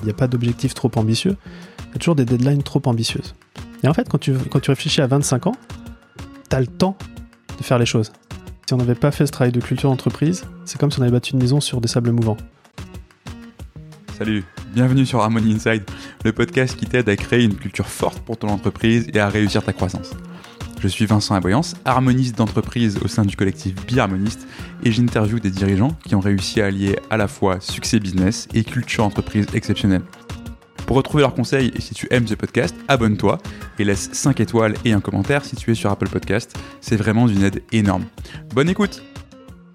il n'y a pas d'objectif trop ambitieux, il y a toujours des deadlines trop ambitieuses. Et en fait, quand tu, réfléchis à 25 ans, tu as le temps de faire les choses. Si on n'avait pas fait ce travail de culture d'entreprise, c'est comme si on avait battu une maison sur des sables mouvants. Salut, bienvenue sur Harmony Inside, le podcast qui t'aide à créer une culture forte pour ton entreprise et à réussir ta croissance. Je suis Vincent Aboyance, harmoniste d'entreprise au sein du collectif Biharmoniste et j'interviewe des dirigeants qui ont réussi à allier à la fois succès business et culture entreprise exceptionnelle. Pour retrouver leurs conseils et si tu aimes ce podcast, abonne-toi et laisse 5 étoiles et un commentaire si tu es sur Apple Podcast. C'est vraiment d'une aide énorme. Bonne écoute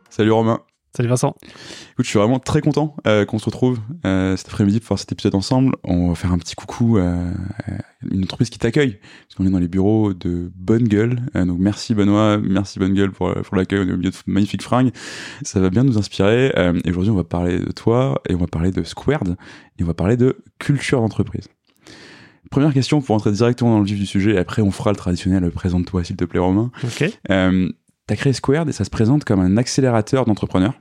Salut Romain Salut Vincent. Écoute, je suis vraiment très content euh, qu'on se retrouve euh, cet après-midi pour faire cet épisode ensemble. On va faire un petit coucou à une entreprise qui t'accueille, parce qu'on est dans les bureaux de Bonne Gueule. Euh, donc merci Benoît, merci Bonne Gueule pour, pour l'accueil au milieu de magnifiques fringues. Ça va bien nous inspirer. et aujourd'hui, on va parler de toi et on va parler de Squared et on va parler de culture d'entreprise. Première question pour entrer directement dans le vif du sujet, et après on fera le traditionnel présente-toi s'il te plaît Romain. Ok. Euh, T'as créé Squared et ça se présente comme un accélérateur d'entrepreneurs.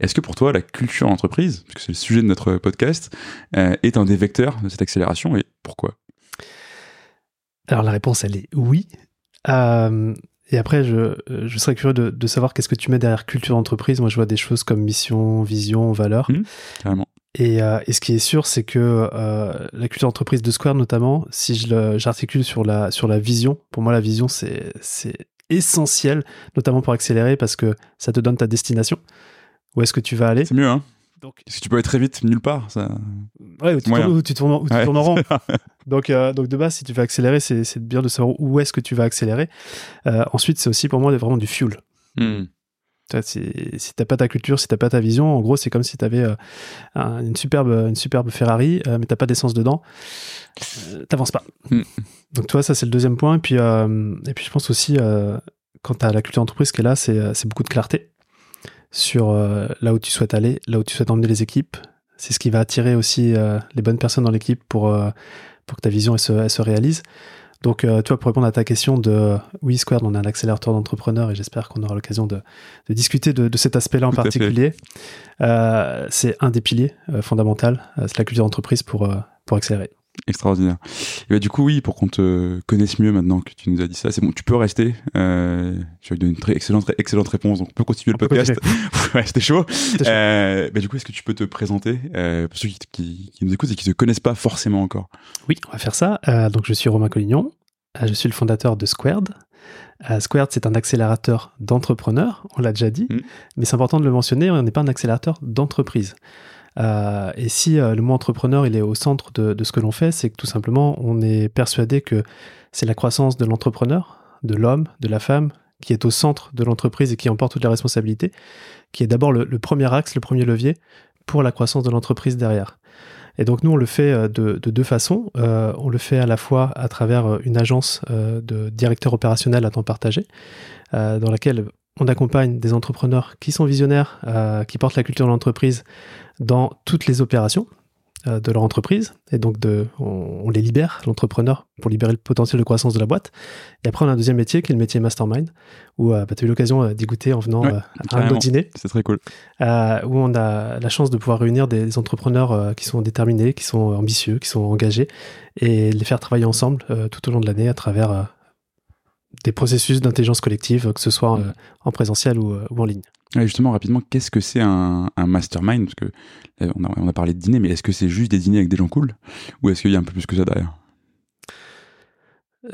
Est-ce que pour toi, la culture d'entreprise, puisque c'est le sujet de notre podcast, euh, est un des vecteurs de cette accélération et pourquoi? Alors la réponse, elle est oui. Euh, et après, je, je serais curieux de, de savoir qu'est-ce que tu mets derrière culture d'entreprise. Moi, je vois des choses comme mission, vision, valeur. Mmh, carrément. Et, euh, et, ce qui est sûr, c'est que euh, la culture d'entreprise de Square, notamment, si j'articule sur la, sur la vision, pour moi, la vision, c'est essentiel, notamment pour accélérer, parce que ça te donne ta destination. Où est-ce que tu vas aller C'est mieux, hein donc, Parce que tu peux aller très vite nulle part. Ça... Ouais, où tu, tournes, tu tournes, tu ouais, tournes en rond. donc, euh, donc, de base, si tu veux accélérer, c'est bien de savoir où est-ce que tu vas accélérer. Euh, ensuite, c'est aussi pour moi vraiment du fuel. Hmm. Si, t'as pas ta culture, si t'as pas ta vision, en gros, c'est comme si t'avais euh, une superbe, une superbe Ferrari, euh, mais t'as pas d'essence dedans, euh, t'avances pas. Mm. Donc, toi, ça c'est le deuxième point. Et puis, euh, et puis je pense aussi, quand t'as la culture d'entreprise qui est là, c'est beaucoup de clarté sur là où tu souhaites aller, là où tu souhaites emmener les équipes. C'est ce qui va attirer aussi les bonnes personnes dans l'équipe pour, pour que ta vision elle se, elle se réalise. Donc, euh, tu vois, pour répondre à ta question de oui, Squared, on a un accélérateur d'entrepreneurs et j'espère qu'on aura l'occasion de, de, discuter de, de cet aspect-là en particulier. Euh, c'est un des piliers euh, fondamentaux, euh, c'est la culture d'entreprise pour, euh, pour accélérer. Extraordinaire. Et bah, du coup, oui, pour qu'on te connaisse mieux maintenant que tu nous as dit ça, c'est bon, tu peux rester. Euh, tu as donné une très excellente, excellente réponse, donc on peut continuer on le podcast. ouais, c'était chaud. chaud. Euh, bah, du coup, est-ce que tu peux te présenter euh, pour ceux qui, qui, qui, nous écoutent et qui ne te connaissent pas forcément encore? Oui, on va faire ça. Euh, donc, je suis Romain Collignon. Je suis le fondateur de Squared. Squared, c'est un accélérateur d'entrepreneurs, on l'a déjà dit, Mm. mais c'est important de le mentionner, on n'est pas un accélérateur d'entreprise. Euh, et si euh, le mot entrepreneur il est au centre de, ce que l'on fait, c'est que tout simplement on est persuadé que c'est la croissance de l'entrepreneur, de l'homme, de la femme, qui est au centre de l'entreprise et qui emporte toutes les responsabilités, qui est d'abord le, premier axe, le premier levier pour la croissance de l'entreprise derrière. Et donc nous on le fait de, de deux façons. Euh, on le fait à la fois à travers une agence euh, de directeur opérationnel à temps partagé, euh, dans laquelle on accompagne des entrepreneurs qui sont visionnaires, euh, qui portent la culture de l'entreprise dans toutes les opérations euh, de leur entreprise. Et donc, de, on, on les libère, l'entrepreneur, pour libérer le potentiel de croissance de la boîte. Et après, on a un deuxième métier qui est le métier mastermind, où euh, bah, tu as eu l'occasion d'y goûter en venant ouais, à un dîner. C'est très cool. Euh, où on a la chance de pouvoir réunir des, des entrepreneurs euh, qui sont déterminés, qui sont ambitieux, qui sont engagés, et les faire travailler ensemble euh, tout au long de l'année à travers des processus d'intelligence collective, que ce soit euh, en présentiel ou, euh, ou en ligne. Et justement, rapidement, qu'est-ce que c'est un, un, mastermind? Parce que on a, on a, parlé de dîner, mais est-ce que c'est juste des dîners avec des gens cool? Ou est-ce qu'il y a un peu plus que ça derrière?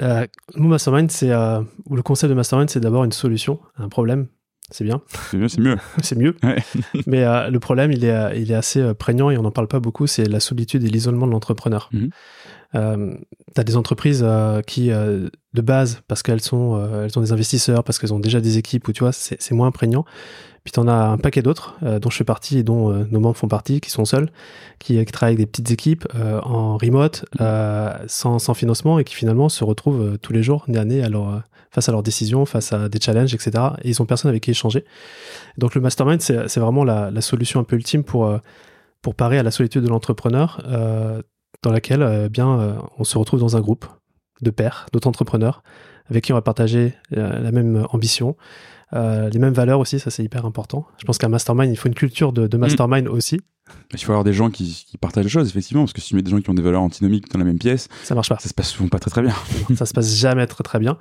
Euh, Nous, mastermind, c'est euh, ou le concept de mastermind, c'est d'abord une solution à un problème. C'est bien. C'est mieux, c'est mieux. c'est mieux. Ouais. Mais euh, le problème, il est, il est assez prégnant et on n'en parle pas beaucoup. C'est la solitude et l'isolement de l'entrepreneur. Mm -hmm. Euh, tu as des entreprises euh, qui, euh, de base, parce qu'elles sont, euh, elles ont des investisseurs, parce qu'elles ont déjà des équipes, où tu vois, c'est moins prégnant. Puis tu en as un paquet d'autres, dont je fais partie et dont nos membres font partie, qui sont seuls, qui, qui travaillent avec des petites équipes en remote, sans, sans, financement, et qui finalement se retrouvent tous les jours, nez à leur, face à leurs décisions, face à des challenges, etc. Et ils ont personne avec qui échanger. Donc le mastermind, c'est vraiment la, la, solution un peu ultime pour, pour parer à la solitude de l'entrepreneur dans laquelle euh, bien euh, on se retrouve dans un groupe de pairs, d'autres entrepreneurs, avec qui on va partager euh, la même ambition, les mêmes valeurs aussi, ça c'est hyper important. Je pense qu'un mastermind, il faut une culture de, de mm. mastermind aussi. Il faut avoir des gens qui, partagent les choses, effectivement, parce que si tu mets des gens qui ont des valeurs antinomiques dans la même pièce, ça marche pas. Ça se passe souvent pas très très bien. ça se passe jamais très très bien.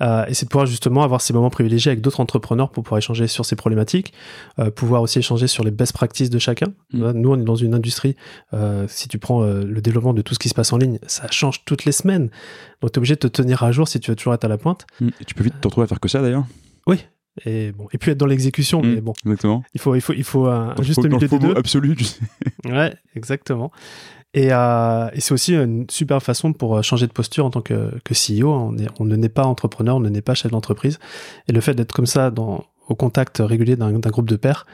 Euh, et c'est de pouvoir justement avoir ces moments privilégiés avec d'autres entrepreneurs pour pouvoir échanger sur ces problématiques, euh, pouvoir aussi échanger sur les best practices de chacun. Mm. Nous, on est dans une industrie, euh, si tu prends le développement de tout ce qui se passe en ligne, ça change toutes les semaines. Donc tu es obligé de te tenir à jour si tu veux toujours être à la pointe. Mm. Et tu peux vite te retrouver à faire que ça d'ailleurs. Oui, et bon et puis être dans l'exécution mais mm, bon. exactement. Il faut il faut il faut un, juste milieu des deux. absolu tu sais. ouais exactement. Et, euh, et c'est aussi une super façon pour euh, changer de posture en tant que, que CEO on, est, on ne naît pas entrepreneur on ne naît pas chef d'entreprise. Et le fait d'être comme ça dans au contact régulier d'un groupe de pairs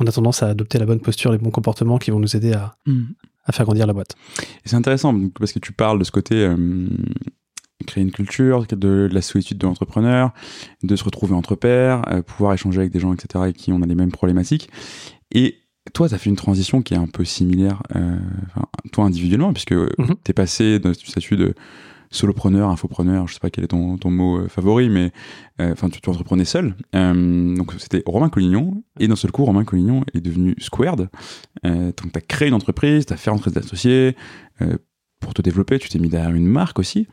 on a tendance à adopter la bonne posture les bons comportements qui vont nous aider à, mm. à faire grandir la boîte. Et c'est intéressant parce que tu parles de ce côté euh, créer une culture, de, la solitude de l'entrepreneur, de se retrouver entre pairs, euh, pouvoir échanger avec des gens, etc., avec qui on a les mêmes problématiques. Et toi, tu as fait une transition qui est un peu similaire, euh, toi individuellement, puisque mm tu es passé du statut de solopreneur, infopreneur, je sais pas quel est ton, ton mot euh, favori, mais enfin tu, tu, entreprenais seul. donc c'était Romain Collignon, et d'un seul coup, Romain Collignon est devenu Squared. donc tu as créé une entreprise, tu as fait rentrer des associés, pour te développer, tu t'es mis derrière une marque aussi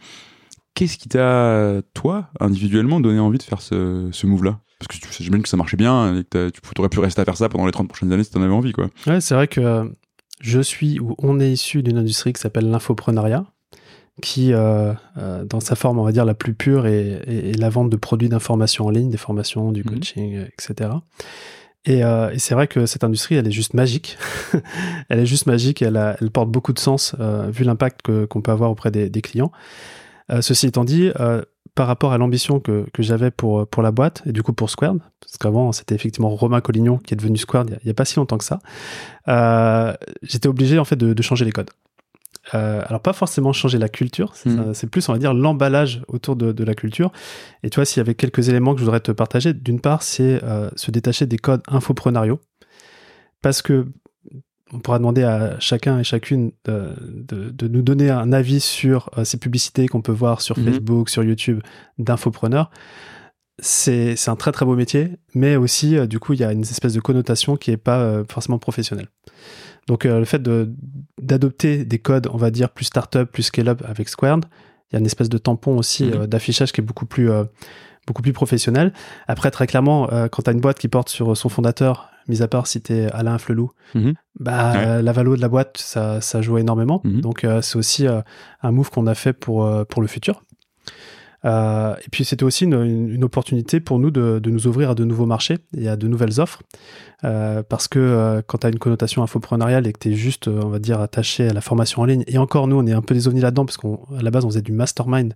qu'est-ce qui t'a, toi, individuellement, donné envie de faire ce, ce move-là? Parce que j'imagine que ça marchait bien et que tu aurais pu rester à faire ça pendant les 30 prochaines années si t'en avais envie, quoi. Ouais, c'est vrai que je suis ou on est issu d'une industrie qui s'appelle l'infoprenariat, qui, euh, euh, dans sa forme, on va dire, la plus pure, est, la vente de produits d'information en ligne, des formations, du mhm. coaching, euh, etc. Et, et c'est vrai que cette industrie, elle est juste magique. elle est juste magique elle, elle porte beaucoup de sens vu l'impact qu'on peut avoir auprès des, des clients. Euh, ceci étant dit, euh, par rapport à l'ambition que, que j'avais pour, pour la boîte et du coup pour Squared, parce qu'avant c'était effectivement Romain Collignon qui est devenu Squared il n'y a, pas si longtemps que ça, euh, j'étais obligé en fait de, de changer les codes. Euh, alors pas forcément changer la culture, hmm. c'est plus on va dire l'emballage autour de, de, la culture. Et tu vois, s'il y avait quelques éléments que je voudrais te partager, d'une part c'est euh, se détacher des codes infoprenariaux, parce que on pourra demander à chacun et chacune de, nous donner un avis sur euh, ces publicités qu'on peut voir sur mhm. Facebook, sur YouTube d'infopreneurs. C'est un très très beau métier, mais aussi euh, du coup il y a une espèce de connotation qui n'est pas euh, forcément professionnelle. Donc le fait d'adopter des codes, on va dire plus startup, plus scale-up avec Squared, il y a une espèce de tampon aussi mhm. d'affichage qui est beaucoup plus beaucoup plus professionnel. Après, très clairement, quand tu as une boîte qui porte sur son fondateur mis à part si t'es Alain Flelou, mhm. bah, la valo de la boîte, ça, ça joue énormément. Mhm. Donc, euh, c'est aussi euh, un move qu'on a fait pour, euh, pour le futur. Et puis c'était aussi une, opportunité pour nous de, de, nous ouvrir à de nouveaux marchés et à de nouvelles offres. parce que quand tu as une connotation infopreneuriale et que tu es juste, on va dire, attaché à la formation en ligne, et encore nous, on est un peu des ovnis là-dedans parce qu'à la base, on faisait du mastermind.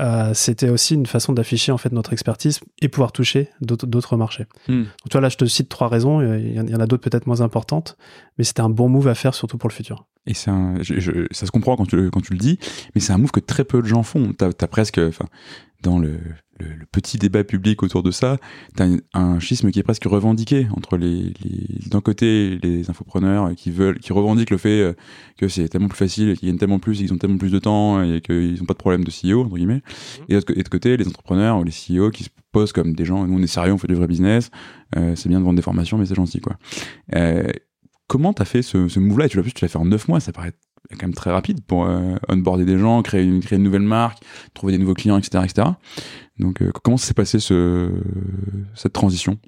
Euh, c'était aussi une façon d'afficher en fait notre expertise et pouvoir toucher d'autres marchés. Hmm. Donc toi là, je te cite trois raisons. Il y en a d'autres peut-être moins importantes, mais c'était un bon move à faire surtout pour le futur. Et ça se comprend quand tu, quand tu le dis, mais c'est un move que très peu de gens font. T'as as presque, enfin, dans le, le, petit débat public autour de ça, tu as un, schisme qui est presque revendiqué entre les, les d'un côté les infopreneurs qui veulent, qui revendiquent le fait euh, que c'est tellement plus facile, qu'ils gagnent tellement plus, qu'ils ont tellement plus de temps et qu'ils n'ont pas de problème de CEO entre guillemets, mmh. et, de, côté les entrepreneurs ou les CEO qui se posent comme des gens, nous on est sérieux, on fait du vrai business, euh, c'est bien de vendre des formations, mais c'est gentil quoi. Euh, comment t'as fait ce, ce move-là? Tu l'as tu l'as fait en 9 mois, ça paraît quand même très rapide pour euh, onboarder des gens, créer une, créer une nouvelle marque, trouver des nouveaux clients, etc. etc. Donc, euh, comment s'est passé ce, cette transition?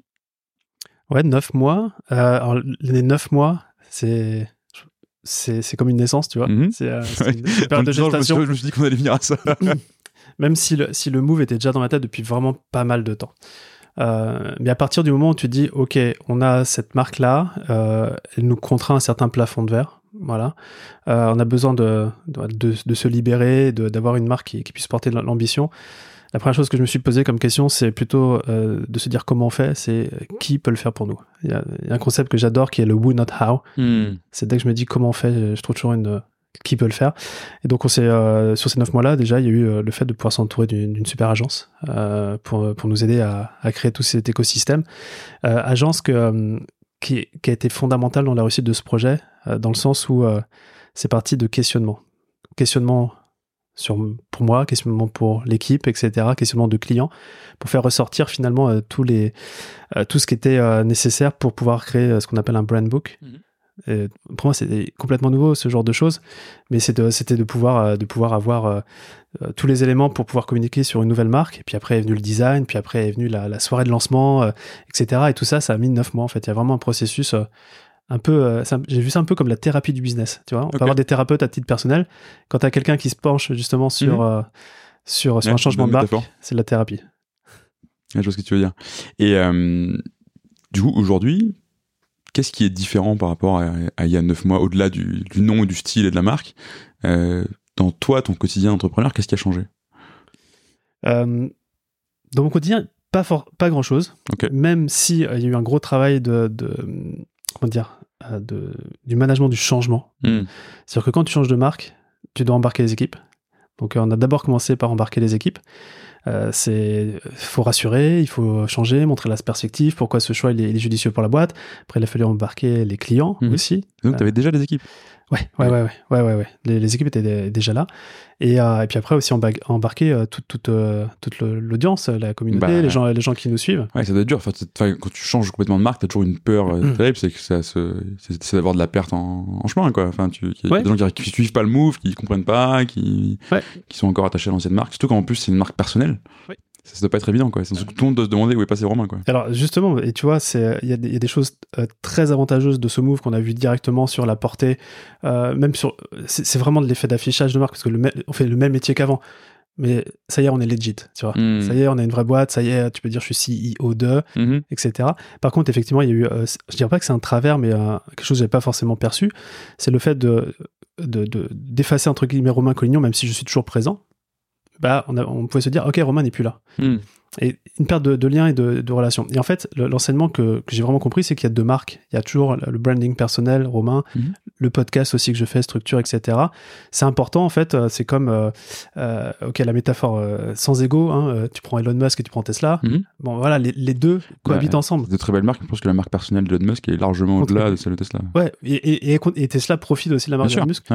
Ouais, neuf mois. Euh, alors, les neuf mois, c'est c'est comme une naissance, tu vois. Mhm. C'est euh, une période de gestation. Je me, suis, dit qu'on allait venir à ça. Même si le, si le move était déjà dans ma tête depuis vraiment pas mal de temps. Euh, mais à partir du moment où tu dis, OK, on a cette marque-là, euh, elle nous contraint un certain plafond de verre. Voilà. Euh, on a besoin de, de, de se libérer, d'avoir une marque qui, qui puisse porter l'ambition. La première chose que je me suis posé comme question, c'est plutôt euh, de se dire comment on fait, c'est qui peut le faire pour nous. Il y a, un concept que j'adore qui est le who, not how. Hmm. C'est dès que je me dis comment on fait, je trouve toujours une qui peut le faire. Et donc on s'est euh, sur ces neuf mois-là déjà, il y a eu euh, le fait de pouvoir s'entourer d'une super agence euh, pour pour nous aider à, à, créer tout cet écosystème. Euh, agence que qui, a été fondamentale dans la réussite de ce projet, dans le sens où c'est parti de questionnement, questionnement sur, pour moi, questionnement pour l'équipe, etc., questionnement de clients, pour faire ressortir finalement euh, tous les, euh, tout ce qui était euh, nécessaire pour pouvoir créer ce qu'on appelle un brand book. Mhm. Et pour moi, c'était complètement nouveau ce genre de choses, mais c'était de, pouvoir, de pouvoir avoir tous les éléments pour pouvoir communiquer sur une nouvelle marque. Et puis après est venu le design, puis après est venu la, la soirée de lancement, etc. Et tout ça, ça a mis neuf mois en fait. Il y a vraiment un processus un peu, euh, j'ai vu ça un peu comme la thérapie du business. Tu vois, on peut avoir des thérapeutes à titre personnel. Quand tu as quelqu'un qui se penche justement sur, mhm. euh, sur, sur un changement de marque, c'est de la thérapie. je vois ce que tu veux dire. Et euh, du coup, aujourd'hui, qu'est-ce qui est différent par rapport à, il y a neuf mois, au-delà du, du, nom, du style et de la marque Dans toi, ton quotidien d'entrepreneur, qu'est-ce qui a changé? Dans mon quotidien, pas, pas grand-chose. Même s'il il y a eu un gros travail de, de comment dire, euh, de, du management du changement. Hmm. C'est-à-dire que quand tu changes de marque, tu dois embarquer les équipes. Donc euh, on a d'abord commencé par embarquer les équipes. Euh, c'est faut rassurer, il faut changer, montrer la perspective, pourquoi ce choix il est, judicieux pour la boîte. Après il a fallu embarquer les clients hmm. aussi. Donc tu avais déjà des équipes. Ouais, ouais, ouais, ouais, ouais, ouais, Les, équipes étaient déjà là. Et, euh, et puis après aussi embarquer euh, toute, toute, euh, toute l'audience, la communauté, bah, les, gens, les gens qui nous suivent. Ouais, ça doit être dur. Enfin, quand tu changes complètement de marque, t'as toujours une peur mm. terrible, c'est que ça c'est d'avoir de la perte en, chemin, quoi. Enfin, tu, y a des gens qui, qui, suivent pas le move, qui comprennent pas, qui, qui sont encore attachés à l'ancienne marque. Surtout quand en plus c'est une marque personnelle. Ça doit pas être évident quoi. Tout le monde doit se demander où est passé Romain quoi. Alors justement, et tu vois, il y, a des choses euh, très avantageuses de ce move qu'on a vu directement sur la portée, euh, même sur, c'est vraiment de l'effet d'affichage de marque parce que le on fait le même métier qu'avant. Mais ça y est, on est legit, tu vois. Hmm. Ça y est, on a une vraie boîte, ça y est, tu peux dire je suis CEO de, mhm. etc. Par contre, effectivement, il y a eu, euh, je dirais pas que c'est un travers, mais quelque chose que j'avais pas forcément perçu, c'est le fait de d'effacer entre guillemets Romain Collignon, même si je suis toujours présent, bah, on, on, pouvait se dire, ok, Romain n'est plus là. Hmm. Et une perte de, de lien et de, de relation. Et en fait, l'enseignement que, que j'ai vraiment compris, c'est qu'il y a deux marques. Il y a toujours le branding personnel, Romain, mhm. le podcast aussi que je fais, structure, etc. C'est important, en fait. Euh, c'est comme, euh, euh, ok, la métaphore sans ego. Hein, tu prends Elon Musk et tu prends Tesla. Mhm. Bon, voilà, les, les deux cohabitent ensemble. De très belles marques. Je pense que la marque personnelle d'Elon Musk est largement au-delà de celle de Tesla. Ouais, et, et, et, Tesla profite aussi de la marque d'Elon Musk.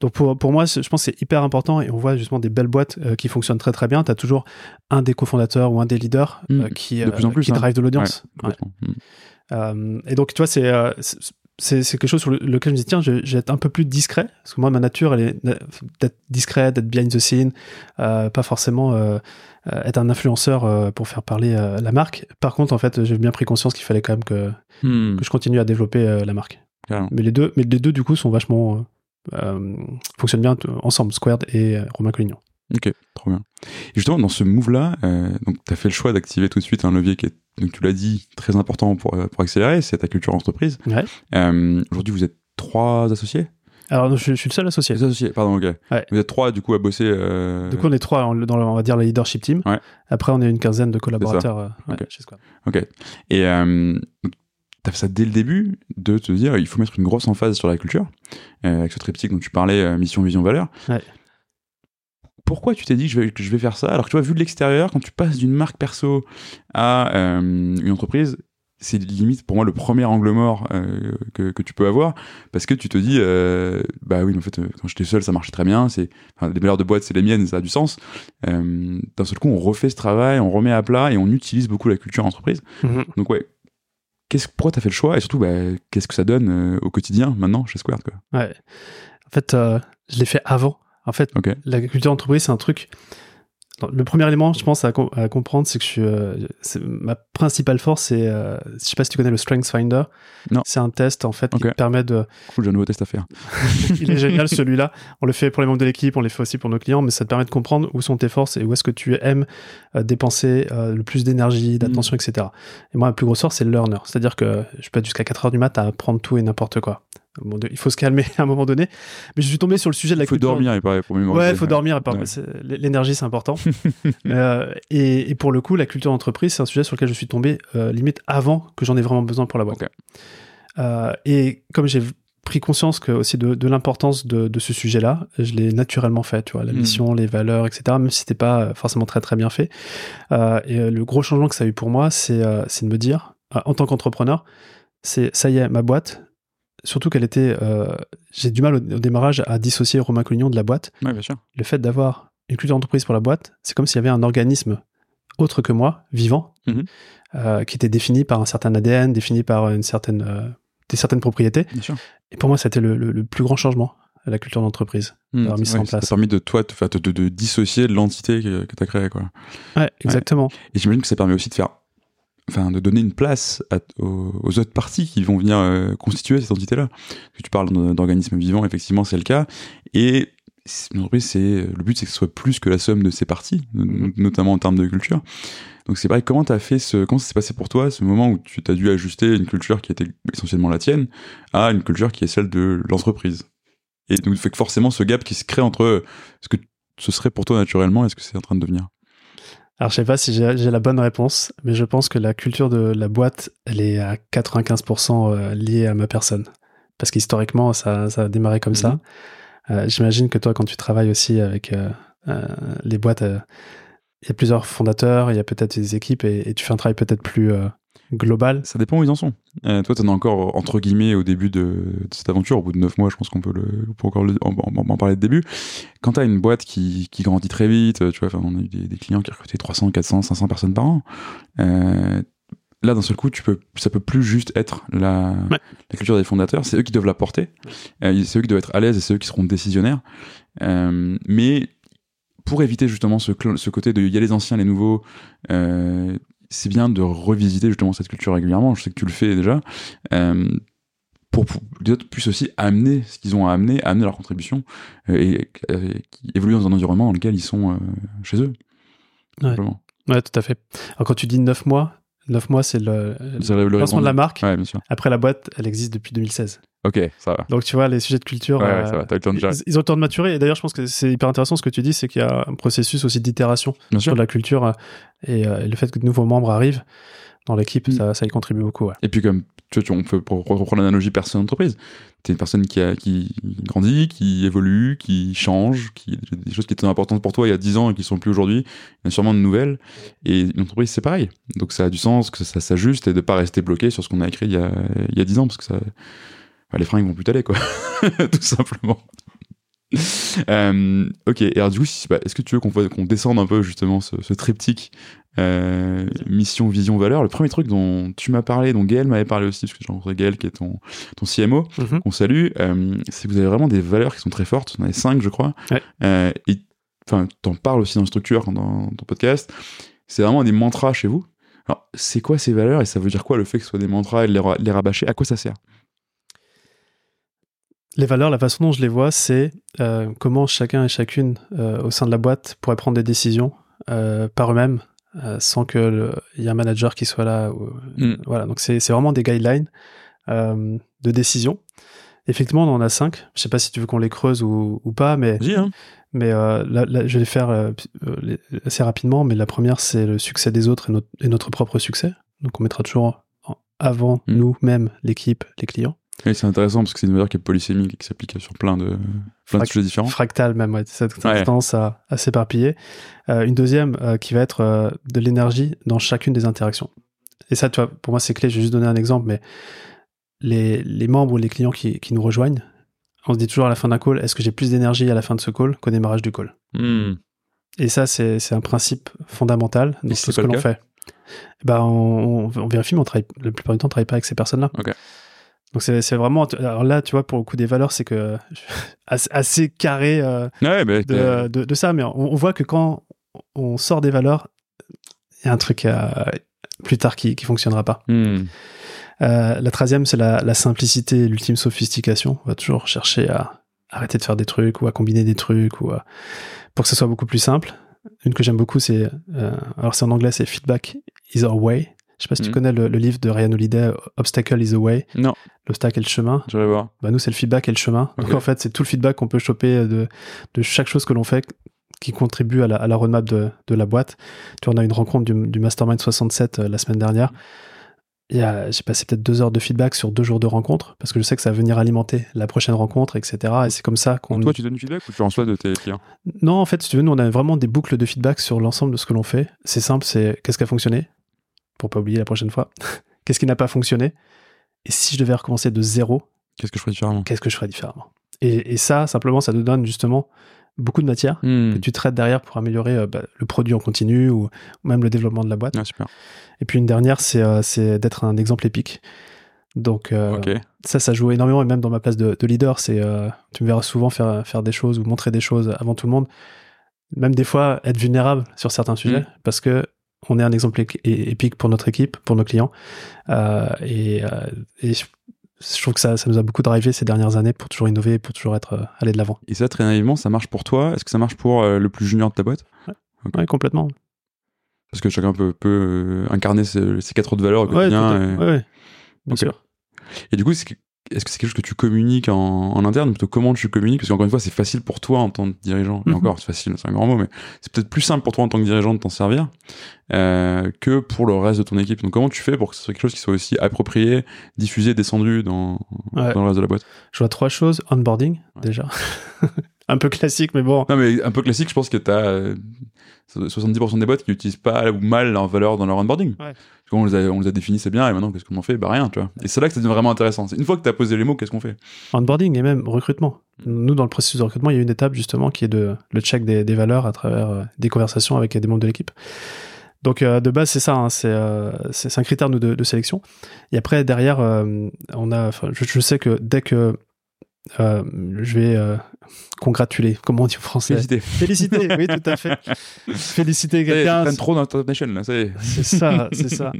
Donc pour, pour moi, je pense que c'est hyper important et on voit justement des belles boîtes qui fonctionnent très très bien. Tu as toujours un des cofondateurs ou un des leaders mm. euh, qui, de plus en euh, plus, qui hein. drive de l'audience. Mm. Euh, et donc, tu vois, c'est c'est quelque chose sur lequel je me dis tiens je, vais être un peu plus discret parce que moi ma nature elle est d'être discret d'être behind the scene pas forcément être un influenceur pour faire parler la marque par contre en fait j'ai bien pris conscience qu'il fallait quand même que, mm. que je continue à développer la marque mais les deux mais les deux du coup sont vachement fonctionnent bien ensemble Squared et Romain Collignon Ok, trop bien. Et justement, dans ce move-là, euh, donc tu as fait le choix d'activer tout de suite un levier qui est, donc tu l'as dit, très important pour, euh, pour accélérer, c'est ta culture entreprise. Ouais. Euh, Aujourd'hui, vous êtes trois associés? Alors, je, suis le seul associé. associé, pardon, ok. Ouais. Vous êtes trois, du coup, à bosser. Euh... Du coup, on est trois dans, on va dire, le leadership team. Ouais. Après, on est une quinzaine de collaborateurs okay. chez Squad. Ok. Et euh, tu as fait ça dès le début, de te dire, il faut mettre une grosse emphase sur la culture, euh, avec ce triptyque dont tu parlais, mission, vision, valeur. Ouais pourquoi tu t'es dit que je, vais, je vais faire ça? Alors que tu vois, vu de l'extérieur, quand tu passes d'une marque perso à euh, une entreprise, c'est limite pour moi le premier angle mort euh, que, que, tu peux avoir parce que tu te dis euh, bah oui mais en fait quand j'étais seul ça marchait très bien c'est enfin, les meilleures de boîte c'est les miennes ça a du sens. D'un seul coup on refait ce travail on remet à plat et on utilise beaucoup la culture entreprise. Mm-hmm. donc ouais qu'est-ce pourquoi t'as fait le choix? Et surtout bah, qu'est-ce que ça donne au quotidien maintenant chez Square quoi? Ouais. En fait je l'ai fait avant en fait, la culture d'entreprise, c'est un truc. Le premier élément, je pense, à, comprendre, c'est que je suis, euh, ma principale force, c'est, euh, je sais pas si tu connais le Strength Finder. Non. C'est un test, en fait, qui permet de. Cool, j'ai un nouveau test à faire. Il est génial, celui-là. On le fait pour les membres de l'équipe, on le fait aussi pour nos clients, mais ça te permet de comprendre où sont tes forces et où est-ce que tu aimes euh, dépenser le plus d'énergie, d'attention, mm. etc. Et moi, ma plus grosse force, c'est le learner. C'est-à-dire que je peux être jusqu'à 4 heures du mat à apprendre tout et n'importe quoi il faut se calmer à un moment donné. Mais je suis tombé sur le sujet de la culture. Il faut dormir, il paraît, pour Ouais, il faut dormir. L'énergie, c'est important. euh, et, et, pour le coup, la culture d'entreprise, c'est un sujet sur lequel je suis tombé euh, limite avant que j'en ai vraiment besoin pour la boîte. Euh, et comme j'ai pris conscience que aussi de, de l'importance de, de, ce sujet-là, je l'ai naturellement fait, tu vois, la hmm. mission, les valeurs, etc. Même si c'était pas forcément très très bien fait. Et le gros changement que ça a eu pour moi, c'est de me dire, en tant qu'entrepreneur, c'est ça y est, ma boîte, surtout qu'elle était. euh, J'ai du mal au, au démarrage à dissocier Romain Collignon de la boîte. Ouais, bien sûr. Le fait d'avoir une culture d'entreprise pour la boîte, c'est comme s'il y avait un organisme autre que moi, vivant, Mhm. euh, qui était défini par un certain ADN, défini par une certaine, euh, des certaines propriétés. Bien sûr. Et pour moi, c'était le, le- le plus grand changement à la culture d'entreprise. Hmm, D'avoir mis ça en ça t'a place. permis de toi de, de, de- de dissocier de l'entité que, que tu as créée. Quoi. Ouais, exactement. Et j'imagine que ça permet aussi de faire. Enfin, de donner une place à- aux, aux autres parties qui vont venir euh, constituer cette entité-là. Tu parles d'or- d'organismes vivants, effectivement, c'est le cas. Et une entreprise, c'est le but, c'est que ce soit plus que la somme de ses parties, Mhm. notamment en termes de culture. Donc c'est pareil, comment t'as fait ce, comment ça s'est passé pour toi, ce moment où tu t'as dû ajuster une culture qui était essentiellement la tienne à une culture qui est celle de l'entreprise? Et donc fait que forcément ce gap qui se crée entre ce que ce serait pour toi naturellement et ce que c'est en train de devenir. Alors, je sais pas si j'ai la bonne réponse, mais je pense que la culture de la boîte, elle est à 95% euh, liée à ma personne. Parce qu'historiquement, ça, ça a démarré comme ça. Mhm. Euh, J'imagine que toi, quand tu travailles aussi avec euh, euh, les boîtes, il y a plusieurs fondateurs, il y a peut-être des équipes et, et tu fais un travail peut-être plus global. Ça dépend où ils en sont. Euh, toi, t'en es encore entre guillemets au début de, de cette aventure. Au bout de neuf mois, je pense qu'on peut, le, on peut encore le- en, en- en parler de début. Quand t'as une boîte qui, qui grandit très vite, tu vois, on a eu des, des clients qui recrutaient 300, 400, 500 personnes par an. Euh, là, d'un seul coup, tu peux, ça peut plus juste être la, Ouais. la culture des fondateurs. C'est eux qui doivent la porter. Euh, c'est eux qui doivent être à l'aise et c'est eux qui seront décisionnaires. Euh, mais pour éviter justement ce, côté de il y a les anciens, les nouveaux, euh, c'est bien de revisiter justement cette culture régulièrement. Je sais que tu le fais déjà. Euh, pour, pour que les autres puissent aussi amener ce qu'ils ont à amener, amener leur contribution euh, et, euh, qui évoluent dans un environnement dans lequel ils sont chez eux. Ouais, tout à fait. Alors, quand tu dis 9 mois, 9 mois, c'est le, le- lancement de la marque. Ouais, bien sûr. Après, la boîte, elle existe depuis 2016. Ok, ça va. Donc, tu vois, les sujets de culture. Ouais, euh, ça va. Le temps de ils, ils ont le temps de maturer. Et d'ailleurs, je pense que c'est hyper intéressant ce que tu dis, c'est qu'il y a un processus aussi d'itération sûr. sur la culture euh, et, euh, et le fait que de nouveaux membres arrivent dans l'équipe, Mm. ça, ça y contribue beaucoup. Ouais. Et puis comme tu vois, tu- on peut reprendre l'analogie personne entreprise. T'es une personne qui a qui grandit, qui évolue, qui change, qui des choses qui étaient importantes pour toi il y a 10 ans et qui sont plus aujourd'hui. Il y a sûrement de nouvelles. Et une entreprise c'est pareil. Donc ça a du sens que ça s'ajuste et de pas rester bloqué sur ce qu'on a écrit il y a il y a 10 ans parce que ça bah, les fringues vont plus t'aller quoi, tout simplement. Euh, ok, et alors du coup, si- bah, est-ce que tu veux qu'on qu'on descende un peu justement ce, ce triptyque euh, mission, vision, valeur Le premier truc dont tu m'as parlé, dont Gaël m'avait parlé aussi, parce que j'ai rencontré Gaël qui est ton, ton CMO, Mhm. qu'on salue, euh, c'est que vous avez vraiment des valeurs qui sont très fortes, on en avez cinq je crois, Ouais. Euh, et enfin, t'en parles aussi dans Structure, dans ton podcast, c'est vraiment des mantras chez vous. Alors, c'est quoi ces valeurs et ça veut dire quoi le fait que ce soit des mantras et de les, ra- les rabâcher? À quoi ça sert? Les valeurs, la façon dont je les vois, c'est euh, comment chacun et chacune euh, au sein de la boîte pourrait prendre des décisions euh, par eux-mêmes euh, sans que il y ait un manager qui soit là. ou- Mm. Voilà, donc c'est vraiment des guidelines euh, de décision. Effectivement, on en a cinq. Je sais pas si tu veux qu'on les creuse ou, ou pas, mais hein Mais euh, là, là, je vais les faire les- assez rapidement. Mais la première, c'est le succès des autres et notre, et notre propre succès. Donc, on mettra toujours avant Mm. nous-mêmes, l'équipe, les clients. Oui, c'est intéressant parce que c'est une valeur qui est polysémique et qui s'applique sur plein de, plein de sujets différents. Fractal, même, ouais, cette Ouais. tendance à, à s'éparpiller. Euh, une deuxième euh, qui va être euh, de l'énergie dans chacune des interactions. Et ça, tu vois, pour moi, c'est clé. Je vais juste donner un exemple, mais les, les membres ou les clients qui, qui nous rejoignent, on se dit toujours à la fin d'un call, est-ce que j'ai plus d'énergie à la fin de ce call qu'au démarrage du call? Hmm. Et ça, c'est un principe fondamental si tout ce que l'on fait. Bah, on, on- on vérifie, mais on travaille, la plupart du temps, on travaille pas avec ces personnes-là. Donc, c'est c'est vraiment. Alors là, tu vois, pour le coup des valeurs, c'est que assez, carré euh, Ouais, bah, de, de, de ça, mais on, on voit que quand on sort des valeurs, il y a un truc euh, plus tard qui, qui fonctionnera pas. hmm. Euh, la troisième, c'est la, la simplicité et l'ultime sophistication. On va toujours chercher à arrêter de faire des trucs ou à combiner des trucs ou à- pour que ce soit beaucoup plus simple. Une que j'aime beaucoup, c'est alors c'est en anglais, c'est feedback is our way. Je sais pas si tu Mhm. connais le, le livre de Ryan Holiday, Obstacle is the way. Non. L'obstacle est le chemin. Je vais voir. Bah nous, c'est le feedback et le chemin. Donc en fait, c'est tout le feedback qu'on peut choper de, de chaque chose que l'on fait qui contribue à la, à la roadmap de, de la boîte. Tu vois, on a eu une rencontre du, du Mastermind 67 euh, la semaine dernière. Il y a- J'ai passé peut-être deux heures de feedback sur deux jours de rencontre parce que je sais que ça va venir alimenter la prochaine rencontre, etc. Et c'est comme ça qu'on. Toi, tu donnes du feedback ou tu reçois de tes clients? Non, en fait, si tu veux, nous, on a vraiment des boucles de feedback sur l'ensemble de ce que l'on fait. C'est simple, c'est qu'est-ce qui a fonctionné? Pour pas oublier la prochaine fois. qu'est-ce qui n'a pas fonctionné? Et si je devais recommencer de zéro, Qu'est-ce que je ferais différemment? Qu'est-ce que je ferais différemment? Et, et, ça, simplement, ça te donne justement beaucoup de matière Hmm. que tu traites derrière pour améliorer euh, bah, le produit en continu ou, ou même le développement de la boîte. Ah, super. Et puis une dernière, c'est euh, c'est d'être un exemple épique. Donc euh, ça, ça joue énormément. Et même dans ma place de, de leader, c'est tu me verras souvent faire, faire des choses ou montrer des choses avant tout le monde. Même des fois, être vulnérable sur certains sujets Mm. parce que on est un exemple épique pour notre équipe, pour nos clients. Euh, et, euh, et je, je trouve que ça, ça nous a beaucoup drivé ces dernières années pour toujours innover, pour toujours être euh, aller de l'avant. Et ça, très naïvement, ça marche pour toi? Est-ce que ça marche pour le plus junior de ta boîte? Ouais, complètement. Parce que chacun peut, peut incarner ses, ses quatre autres valeurs au quotidien. et... ouais, ouais, bien sûr. Et du coup, est-ce que c'est quelque chose que tu communiques en, en interne plutôt comment tu communiques Parce qu'encore une fois, c'est facile pour toi en tant que dirigeant. Et Mhm. encore, c'est facile, c'est un grand mot, mais c'est peut-être plus simple pour toi en tant que dirigeant de t'en servir euh, que pour le reste de ton équipe. Donc, comment tu fais pour que ce soit quelque chose qui soit aussi approprié, diffusé, descendu dans, Ouais. dans le reste de la boîte? Je vois trois choses. Onboarding, Ouais. déjà. un peu classique, mais bon. Non, mais un peu classique, je pense que tu as 70% des boîtes qui n'utilisent pas ou mal leurs valeurs dans leur onboarding. Ouais. Qu'on les, a, on les a définis, c'est bien, et maintenant, qu'est-ce qu'on en fait? Bah rien, tu vois. Et c'est là que ça devient vraiment intéressant. Une fois que tu as posé les mots, qu'est-ce qu'on fait? Onboarding et même recrutement. Nous, dans le processus de recrutement, il y a une étape justement qui est de le check des, valeurs à travers euh, des conversations avec des membres de l'équipe. Donc euh, de base, c'est ça, hein, c'est euh, c'est un critère de, de sélection. Et après, derrière, on a, je, sais que dès que je vais congratuler, comment on dit en français Félicité. Féliciter, oui, tout à fait. Féliciter quelqu'un. t'aimes trop nation, là, ça y est. C'est ça, c'est ça.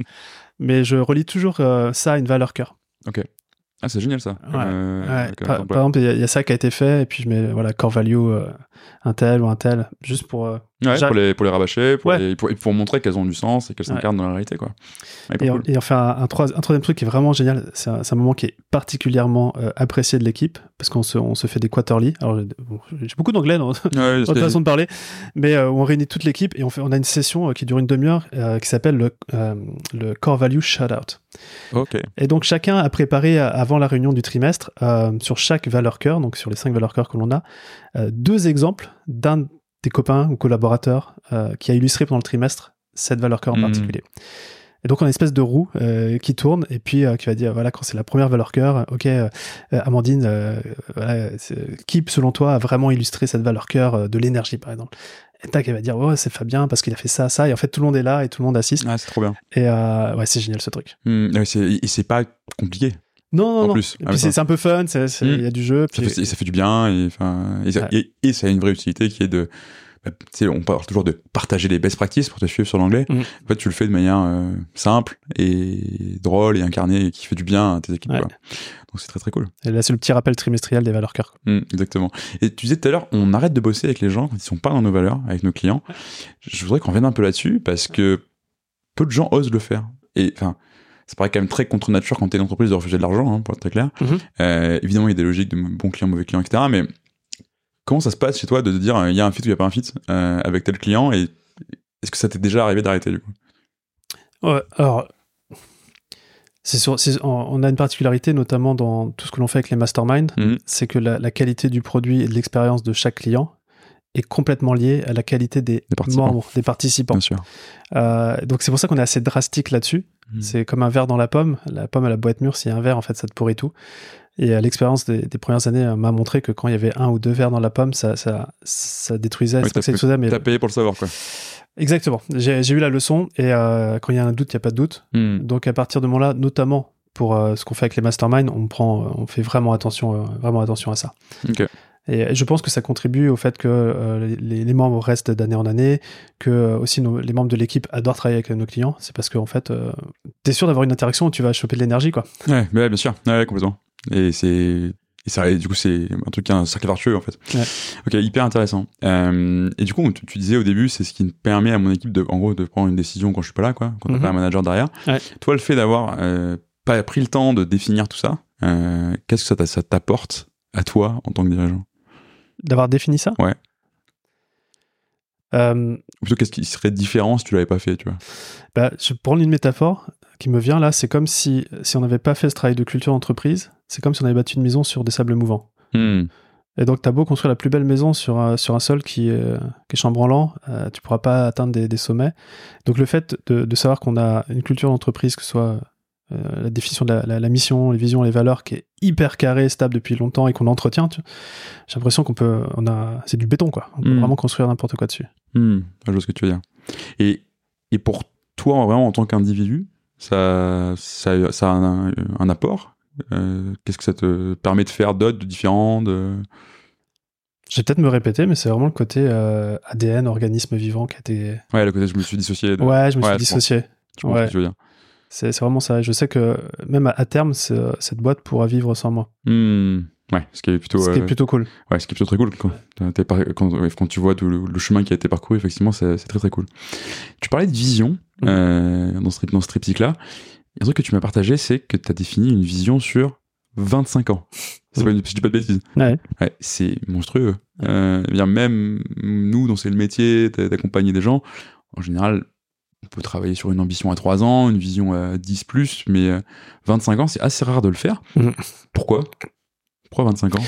Mais je relie toujours euh, ça à une valeur cœur. Ah, c'est génial ça. Ouais. Euh, Ouais, par, exemple. par exemple, il y, a- il y a ça qui a été fait, et puis je mets voilà core value euh, un tel ou un tel, juste pour. euh, Ouais, pour, les, pour les rabâcher, pour, Ouais. les- pour, et pour montrer qu'elles ont du sens et qu'elles Ouais. s'incarnent dans la réalité, quoi. Pas et, cool. et enfin un, un trois- un troisième truc qui est vraiment génial, c'est un, moment qui est particulièrement euh, apprécié de l'équipe parce qu'on se, on se fait des quarterly. Alors j'ai beaucoup d'anglais dans notre façon de parler, mais euh, on réunit toute l'équipe et on fait, on a une session qui dure une demi-heure qui s'appelle le, le core value shout-out. Et donc chacun a préparé avant la réunion du trimestre sur chaque valeur cœur, donc sur les cinq valeurs cœur que l'on a, deux exemples d'un des copains ou collaborateurs euh, qui a illustré pendant le trimestre cette valeur cœur en Mhm. particulier. Et donc on a une espèce de roue euh, qui tourne et puis euh, qui va dire voilà quand c'est la première valeur cœur, ok euh, Amandine, voilà, qui selon toi a vraiment illustré cette valeur cœur de l'énergie par exemple? Et tac, elle va dire ouais c'est Fabien parce qu'il a fait ça ça et en fait tout le monde est là et tout le monde assiste Ah, c'est trop bien. et ouais c'est génial ce truc. C'est- et c'est pas compliqué. Non, non, En non. plus. Et puis c'est un peu fun, c'est- il y a du jeu. Ça fait, et ça fait du bien et, ça, Ouais. et, et ça a une vraie utilité qui est de. bah, tu sais, on parle toujours de partager les best practices pour te suivre sur l'anglais. Mm. En fait, tu le fais de manière euh, simple et drôle et incarnée et qui fait du bien à tes équipes. Ouais. quoi. Donc c'est très très cool. Et là, c'est le petit rappel trimestriel des valeurs cœur. Mm, exactement. Et tu disais tout à l'heure, on arrête de bosser avec les gens quand ils sont pas dans nos valeurs, avec nos clients. Je voudrais qu'on revienne un peu là-dessus parce que peu de gens osent le faire. Et enfin, ça paraît quand même très contre nature quand t'es une entreprise de refuser de l'argent, hein, pour être très clair. Mhm. Euh, évidemment, il y a des logiques de bons clients, mauvais clients, etc. Mais comment ça se passe chez toi de te dire euh, il y a un fit ou il y a pas un fit euh, avec tel client et est-ce que ça t'est déjà arrivé d'arrêter du coup? Ouais, alors, sur, on, a une particularité, notamment dans tout ce que l'on fait avec les masterminds, Mhm. c'est que la, la qualité du produit et de l'expérience de chaque client est complètement liée à la qualité des, membres, des participants. Bien sûr. Euh, donc c'est pour ça qu'on est assez drastique là-dessus. Mhm. C'est comme un verre dans la pomme. La pomme à la boîte mûre, s'il y a un verre, en fait, ça te pourrit tout. Et euh, l'expérience des, des premières années euh, m'a montré que quand il y avait un ou deux verres dans la pomme, ça, ça, ça détruisait. Pas t'as payé- mais payé pour le savoir quoi. exactement. J'ai eu la leçon. Et euh, quand il y a un doute, il n'y a pas de doute. Mm. Donc à partir de moment-là, notamment pour euh, ce qu'on fait avec les masterminds, on prend, on fait vraiment attention, euh, vraiment attention à ça. Et je pense que ça contribue au fait que euh, les, les membres restent d'année en année, que euh, aussi nos- les membres de l'équipe adorent travailler avec nos clients. C'est parce qu'en fait, euh, t'es sûr d'avoir une interaction où tu vas choper de l'énergie, quoi. Ouais, mais ouais, bien sûr. Ouais, complètement. Et c'est. Et ça, et du coup, c'est un truc, un cercle vertueux, en fait. Ouais. Ok, hyper intéressant. Euh, et du coup, tu, tu disais au début, c'est ce qui me permet à mon équipe de, en gros, de prendre une décision quand je suis pas là, quoi, quand t'as Mhm. pas un manager derrière. Ouais. Toi, le fait d'avoir pas pris le temps de définir tout ça, qu'est-ce que ça t'apporte à toi en tant que dirigeant? D'avoir défini ça. Ouais. Euh, Ou plutôt, qu'est-ce qui serait différent si tu l'avais pas fait, tu vois bah, je prends une métaphore qui me vient là. C'est comme si, si on n'avait pas fait ce travail de culture d'entreprise, c'est comme si on avait battu une maison sur des sables mouvants. Hmm. Et donc, t'as beau construire la plus belle maison sur un, sur un sol qui, est- qui est chambranlant, euh, tu pourras pas atteindre des, des sommets. Donc, le fait de, de savoir qu'on a une culture d'entreprise, que ce soit la définition de la, mission, les visions, les valeurs, qui est hyper carré, stable depuis longtemps et qu'on entretient, j'ai l'impression qu'on peut, on a, c'est du béton quoi. On peut hmm. vraiment construire n'importe quoi dessus. Hmm. Je vois ce que tu veux dire. Et, et pour toi, vraiment en tant qu'individu, ça, ça, ça a un, apport? Qu'est-ce que ça te permet de faire d'autres, de différents de... Je vais peut-être me répéter, mais c'est vraiment le côté ADN, organisme vivant qui a été. Ouais, le côté je me suis dissocié. Ouais, je me suis dissocié. Je ouais. ce que veux dire. C'est vraiment ça. Je sais que même à, terme, cette boîte pourra vivre sans moi. Hmm. Ouais, ce qui est plutôt. Ce qui est plutôt cool. Ouais, ce qui est plutôt très cool. Quand, quand, quand tu vois tout le, chemin qui a été parcouru, effectivement, c'est très très cool. Tu parlais de vision mmh. euh, dans ce, dans ce triptyque-là. Un truc que tu m'as partagé, c'est que tu as défini une vision sur 25 ans. C'est pas une, je dis pas de bêtises. Ouais. ouais c'est monstrueux. Euh, même nous, dont c'est le métier d'accompagner des gens, en général, on peut travailler sur une ambition à 3 ans, une vision à 10 plus, mais 25 euh, ans, c'est assez rare de le faire. Mmh. Pourquoi? Pourquoi 25 ans?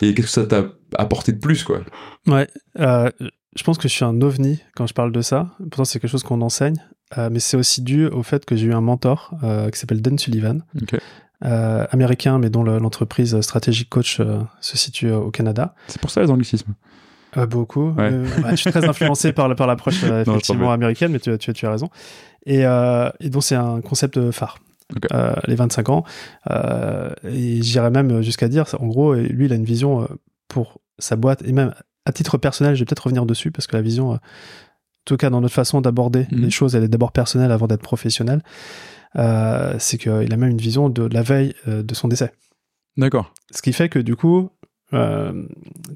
Et qu'est-ce que ça t'a apporté de plus, quoi? Ouais, euh, je pense que je suis un ovni quand je parle de ça. Pourtant, c'est quelque chose qu'on enseigne. Euh, mais c'est aussi dû au fait que j'ai eu un mentor qui s'appelle Dan Sullivan, américain, mais dont l'entreprise Strategic Coach se situe au Canada. C'est pour ça les anglicismes. Euh, beaucoup. Euh, bah, je suis très influencé par, par l'approche euh, effectivement américaine, mais tu, tu, tu as raison. Et, et donc, c'est un concept phare. les 25 ans. et j'irais même jusqu'à dire, en gros, lui, il a une vision pour sa boîte, et même à titre personnel, je vais peut-être revenir dessus, parce que la vision, en tout cas dans notre façon d'aborder mhm. les choses, elle est d'abord personnelle avant d'être professionnelle. c'est qu'il a même une vision de la veille de son décès. D'accord. Ce qui fait que du coup,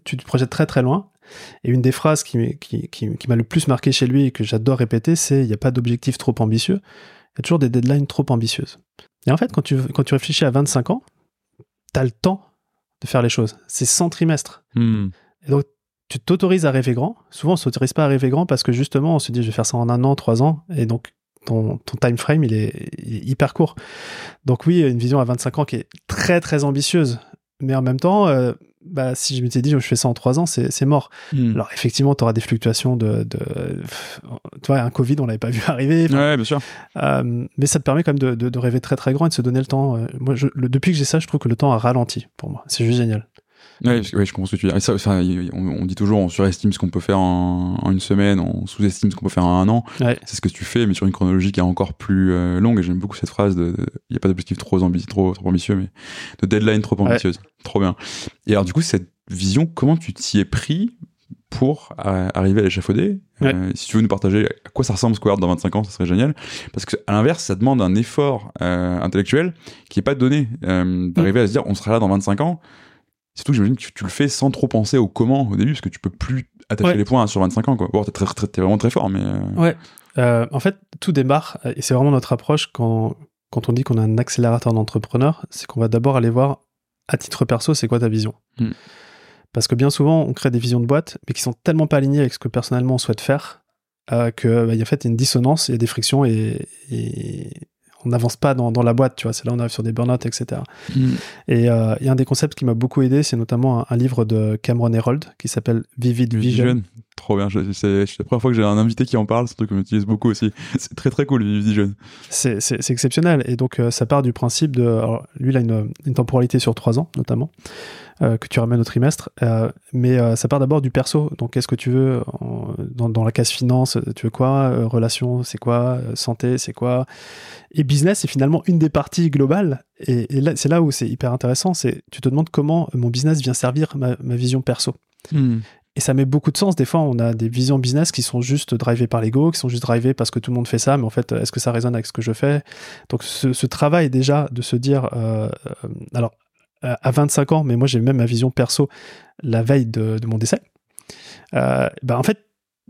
tu te projettes très très loin et une des phrases qui, qui, qui, m'a le plus marqué chez lui et que j'adore répéter, c'est il n'y a pas d'objectif trop ambitieux, il y a toujours des deadlines trop ambitieuses. Et en fait, quand tu, quand tu réfléchis à 25 ans, tu as le temps de faire les choses. C'est 100 trimestres. Hmm. Et donc, tu t'autorises à rêver grand. Souvent, on ne s'autorise pas à rêver grand parce que justement, on se dit, je vais faire ça en un an, trois ans. Et donc, ton, ton time frame, il est, hyper court. Donc oui, une vision à 25 ans qui est très, très ambitieuse. Mais en même temps, euh, bah, si je m'étais dit je fais ça en trois ans, c'est mort. Hmm. Alors effectivement, tu auras des fluctuations de, de, tu vois, un Covid, on l'avait pas vu arriver. Ouais, bien sûr. Euh, mais ça te permet quand même de, de, rêver très très grand et de se donner le temps. Euh, moi, je, depuis que j'ai ça, je trouve que le temps a ralenti pour moi. C'est juste génial. Oui, je comprends ce que tu dis. Ça, on, dit toujours, on surestime ce qu'on peut faire en, une semaine, on sous-estime ce qu'on peut faire en un an. C'est ce que tu fais, mais sur une chronologie qui est encore plus euh, longue. Et j'aime beaucoup cette phrase de, il n'y a pas d'objectif trop, trop, trop ambitieux, mais de deadline trop ambitieuse. Trop bien. Et alors, du coup, cette vision, comment tu t'y es pris pour arriver à l'échafauder? Euh, Si tu veux nous partager à quoi ça ressemble Square dans 25 ans, ça serait génial. Parce que à l'inverse, ça demande un effort euh, intellectuel qui n'est pas donné. D'arriver à se dire, on sera là dans 25 ans Surtout que j'imagine que tu, le fais sans trop penser au comment au début, parce que tu peux plus attacher les points sur 25 ans. Quoi. Bon, t'es, vraiment très fort, mais... Euh, ouais. Euh, en fait, tout démarre, et c'est vraiment notre approche quand, quand on dit qu'on a un accélérateur d'entrepreneur, c'est qu'on va d'abord aller voir, à titre perso, c'est quoi ta vision hmm. Parce que bien souvent, on crée des visions de boîte, mais qui sont tellement pas alignées avec ce que personnellement on souhaite faire, euh, que bah, y a en fait une dissonance, il y a des frictions et, on n'avance pas dans, la boîte, tu vois. C'est là on arrive sur des burn-out, etc. Mm. Et euh, il y a un des concepts qui m'a beaucoup aidé, c'est notamment un, livre de Cameron Herold qui s'appelle Vivid Vision. Trop bien. C'est la première fois que j'ai un invité qui en parle. C'est un truc qu'on utilise beaucoup aussi. C'est très très cool, Vision. C'est exceptionnel. Et donc, euh, ça part du principe de. lui, il a une, une temporalité sur trois ans, notamment. Euh, que tu ramènes au trimestre. Euh, mais ça part d'abord du perso. Donc, qu'est-ce que tu veux dans, dans, la case finance Tu veux quoi Relation, c'est quoi Santé, c'est quoi? Et business, c'est finalement une des parties globales. Et, là, c'est là où c'est hyper intéressant. C'est tu te demandes comment mon business vient servir ma, ma vision perso. Hmm. Et ça met beaucoup de sens. Des fois, on a des visions business qui sont juste drivées par l'ego, qui sont juste drivées parce que tout le monde fait ça, mais en fait, est-ce que ça résonne avec ce que je fais? Donc, ce, ce, travail déjà de se dire, euh, alors à 25 ans, mais moi j'ai même ma vision perso la veille de, mon décès. Euh, bah en fait,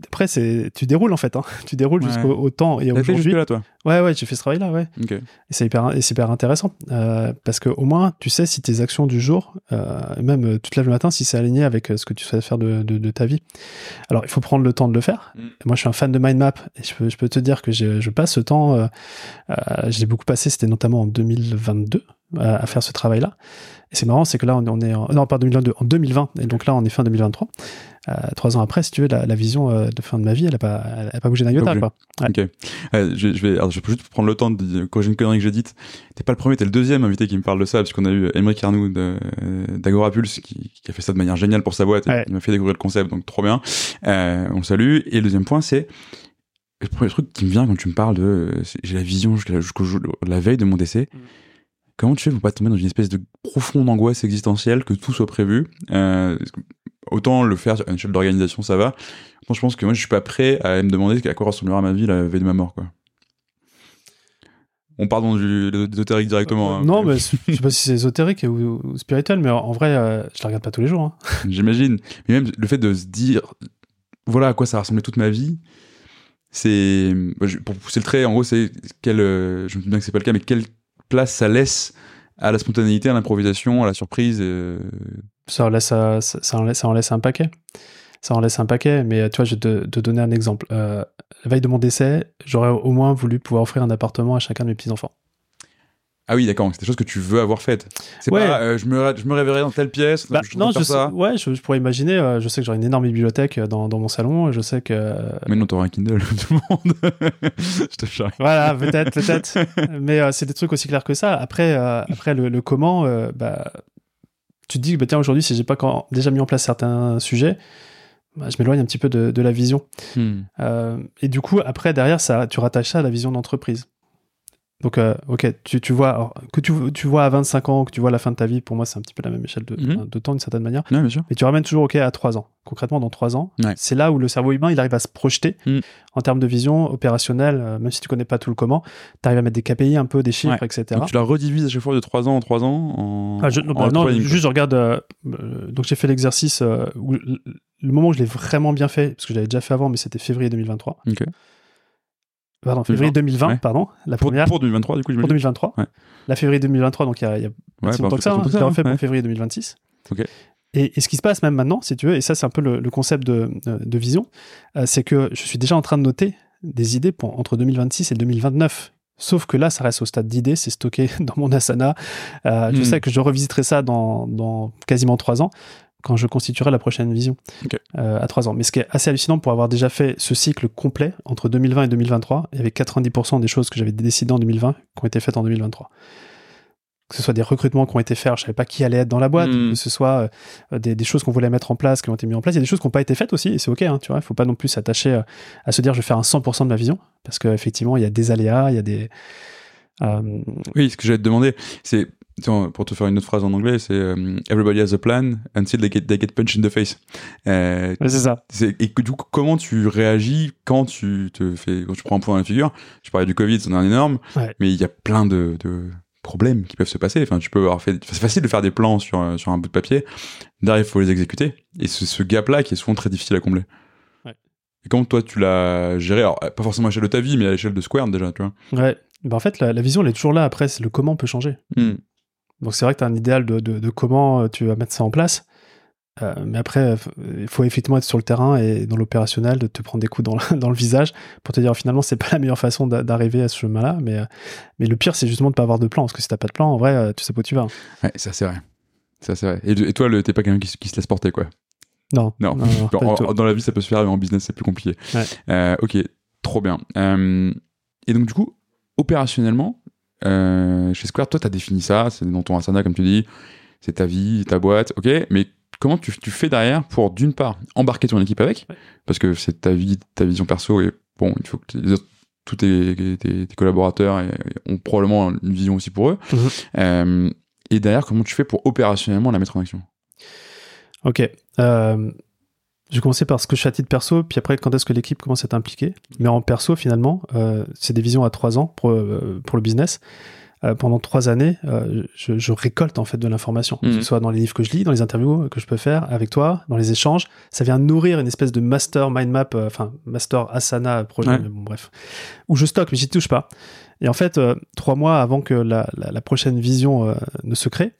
après, tu déroules en fait, hein. tu déroules jusqu'au temps et aujourd'hui. là, toi? Ouais, ouais, j'ai fait ce travail-là, ouais. Et c'est hyper, hyper intéressant euh, parce que au moins, tu sais si tes actions du jour, euh, même euh, tu te lèves le matin, si c'est aligné avec ce que tu souhaites faire de, de, ta vie. Alors, il faut prendre le temps de le faire. Mm. Moi, je suis un fan de mind map et je peux, je peux te dire que je passe ce temps. j'ai beaucoup passé, c'était notamment en 2022 à faire ce travail-là. Et c'est marrant, c'est que là, on, est en, non, pas 2022, en 2020, et donc là, on est fin 2023. Euh, trois ans après, si tu veux, la, vision euh, de fin de ma vie, elle n'a pas, elle a pas bougé d'un iota. Quoi. Ok. Euh, je, je, vais, alors, je peux juste prendre le temps de j'ai une connerie que j'ai dite, t'es pas le premier, t'es le deuxième invité qui me parle de ça, parce qu'on a eu Émeric Arnoux d'Agora Pulse qui, qui, a fait ça de manière géniale pour sa boîte, il m'a fait découvrir le concept, donc trop bien. Euh, on le salue. Et le deuxième point, c'est le premier truc qui me vient quand tu me parles de j'ai la vision jusqu'au la veille de mon décès. Mm. Comment tu fais pour pas tomber dans une espèce de profonde angoisse existentielle que tout soit prévu? Euh, Autant le faire à une échelle d'organisation, ça va. Autant je pense que moi, je suis pas prêt à me demander à quoi ressemblera ma vie la veille de ma mort, quoi. On part dans du ésotérique directement. Hein. non, mais je sais pas si c'est ésotérique ou, spirituel, mais en vrai, euh, je la regarde pas tous les jours. Hein. J'imagine. Mais même le fait de se dire, voilà à quoi ça ressemblait toute ma vie, c'est pour pousser le trait. En gros, c'est quel, euh, je me dis bien que c'est pas le cas, mais quelle place ça laisse à la spontanéité, à l'improvisation, à la surprise. Euh. Ça en laisse, ça, en laisse, ça en laisse un paquet. Ça en laisse un paquet, mais tu vois, je vais te, donner un exemple. la veille de mon décès, j'aurais au moins voulu pouvoir offrir un appartement à chacun de mes petits-enfants. Ah oui, d'accord. C'est des choses que tu veux avoir faites. C'est pas, euh, je, me, je me réveillerai dans telle pièce. Bah, non, je ça. ouais, je, pourrais imaginer. Euh, je sais que j'aurai une énorme bibliothèque euh, dans, dans, mon salon. Je sais que. Mais non, t'auras un Kindle, tout le monde. je te charrie. Voilà, peut-être, peut-être. Mais c'est des trucs aussi clairs que ça. Après, après le, comment, bah, tu te dis, bah, tiens, aujourd'hui, si j'ai pas déjà mis en place certains sujets, bah, je m'éloigne un petit peu de, de la vision. Hmm. et du coup, après, derrière, ça, tu rattaches ça à la vision d'entreprise. Donc, euh, ok, tu, tu vois, que tu, tu, vois à 25 ans, que tu vois la fin de ta vie, pour moi, c'est un petit peu la même échelle de, mhm. de temps d'une certaine manière. Ouais, bien sûr. Mais tu ramènes toujours, ok, à 3 ans. Concrètement, dans 3 ans, c'est là où le cerveau humain, il arrive à se projeter mhm. en termes de vision opérationnelle, euh, même si tu connais pas tout le comment, tu arrives à mettre des KPI un peu, des chiffres, etc. Donc, tu la redivises à chaque fois de 3 ans en 3 ans en, ah, Non, juste je regarde. Euh, donc, j'ai fait l'exercice où le moment où je l'ai vraiment bien fait, parce que j'avais déjà fait avant, mais c'était février 2023. Ok pardon, février 2020, pardon, la pour, première. Pour 2023, du coup, Pour 2023. Ouais. La février 2023, donc il y a, y a pas si longtemps que ça, hein, c'était en fait pour février 2026. Ok. Et, et, ce qui se passe même maintenant, si tu veux, et ça c'est un peu le, le concept de, de vision, euh, c'est que je suis déjà en train de noter des idées pour, entre 2026 et 2029. Sauf que là, ça reste au stade d'idées, c'est stocké dans mon Asana. Euh, Je hmm. sais que je revisiterai ça dans, dans quasiment trois ans quand je constituerai la prochaine vision euh, à trois ans. Mais ce qui est assez hallucinant pour avoir déjà fait ce cycle complet entre 2020 et 2023, il y avait 90% des choses que j'avais décidées en 2020 qui ont été faites en 2023 que ce soit des recrutements qui ont été faits, je savais pas qui allait être dans la boîte, hmm. que ce soit euh, des, choses qu'on voulait mettre en place, qui ont été mises en place, il y a des choses qui n'ont pas été faites aussi, et c'est ok, hein, tu vois, il faut pas non plus s'attacher euh, à se dire je vais faire un 100% de ma vision, parce qu'effectivement il y a des aléas, il y a des... Oui, ce que j'allais te demander, c'est pour te faire une autre phrase en anglais, c'est euh, Everybody has a plan until they get, they get punched in the face. Euh, c'est ça. Et du coup, comment tu réagis quand tu te fais, quand tu prends un point dans la figure? Je parlais du Covid, c'est un énorme, mais il y a plein de, de, problèmes qui peuvent se passer. Enfin, tu peux avoir fait, c'est facile de faire des plans sur, sur un bout de papier. Derrière, il faut les exécuter. Et ce, ce gap-là qui est souvent très difficile à combler. Et comment toi, tu l'as géré? Alors, pas forcément à l'échelle de ta vie, mais à l'échelle de Square déjà, tu vois. Ouais. Ben en fait, la, la, vision, elle est toujours là. Après, le comment peut changer. Hmm. Donc c'est vrai que tu as un idéal de, de, comment euh, tu vas mettre ça en place. Euh, mais après, il faut effectivement être sur le terrain et dans l'opérationnel, de te prendre des coups dans le, dans le visage pour te dire finalement c'est pas la meilleure façon d'arriver à ce chemin-là. Mais, euh, mais le pire, c'est justement de pas avoir de plan. Parce que si t'as pas de plan, en vrai, tu sais pas où tu vas. Ouais, ça c'est vrai. Ça c'est vrai. Et, toi, t'es pas quelqu'un qui, qui, se laisse porter, quoi? Non. Non. dans la vie, ça peut se faire, mais en business, c'est plus compliqué. ok, trop bien. et donc, du coup, opérationnellement, euh, chez Square, toi, tu as défini ça, c'est dans ton Asana, comme tu dis, c'est ta vie, ta boîte, ok, mais comment tu, tu fais derrière pour, d'une part, embarquer ton équipe avec, parce que c'est ta vie, ta vision perso, et bon, il faut que tous tes, tes, collaborateurs ont probablement une vision aussi pour eux. Mhm. Euh, et derrière, comment tu fais pour opérationnellement la mettre en action? Ok. Euh, je vais commencer par ce que je fais à titre perso, puis après, quand est-ce que l'équipe commence à être impliquée. Mais en perso, finalement, euh, c'est des visions à trois ans pour, euh, pour le business. Euh, pendant trois années, euh, je, je, récolte en fait de l'information, que ce mhm. soit dans les livres que je lis, dans les interviews que je peux faire avec toi, dans les échanges. Ça vient nourrir une espèce de master mind map, euh, enfin master asana projet, bon, bref, où je stocke, mais j'y touche pas. Et en fait, trois mois avant que la, la, la prochaine vision ne se crée,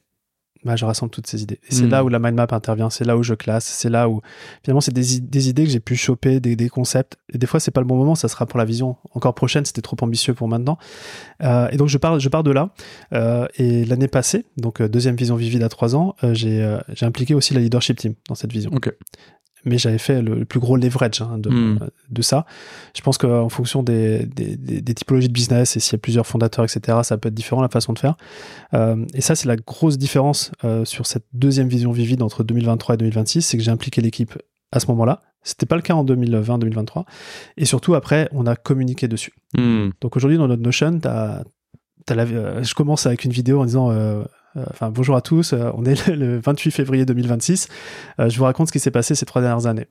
bah, je rassemble toutes ces idées. Et c'est hmm. là où la mind map intervient, c'est là où je classe, c'est là où finalement c'est des, des, idées que j'ai pu choper, des, des, concepts. Et des fois c'est pas le bon moment, ça sera pour la vision encore prochaine, c'était trop ambitieux pour maintenant. Euh, et donc je pars, je pars de là. Euh, et l'année passée, donc euh, deuxième vision vivide à trois ans, j'ai, euh, j'ai impliqué aussi la leadership team dans cette vision. Okay. Mais j'avais fait le, le plus gros leverage hein, de, Mm. de ça. Je pense qu'en fonction des, des, des- des typologies de business et s'il y a plusieurs fondateurs, etc., ça peut être différent la façon de faire. Euh, et ça, c'est la grosse différence euh, sur cette deuxième vision vivide entre 2023 et 2026, c'est que j'ai impliqué l'équipe à ce moment-là. C'était pas le cas en 2020-2023. Et surtout, après, on a communiqué dessus. Hmm. Donc aujourd'hui, dans notre Notion, la- euh, je commence avec une vidéo en disant euh, enfin, bonjour à tous, euh, on est le, le 28 février 2026. Euh, je vous raconte ce qui s'est passé ces trois dernières années.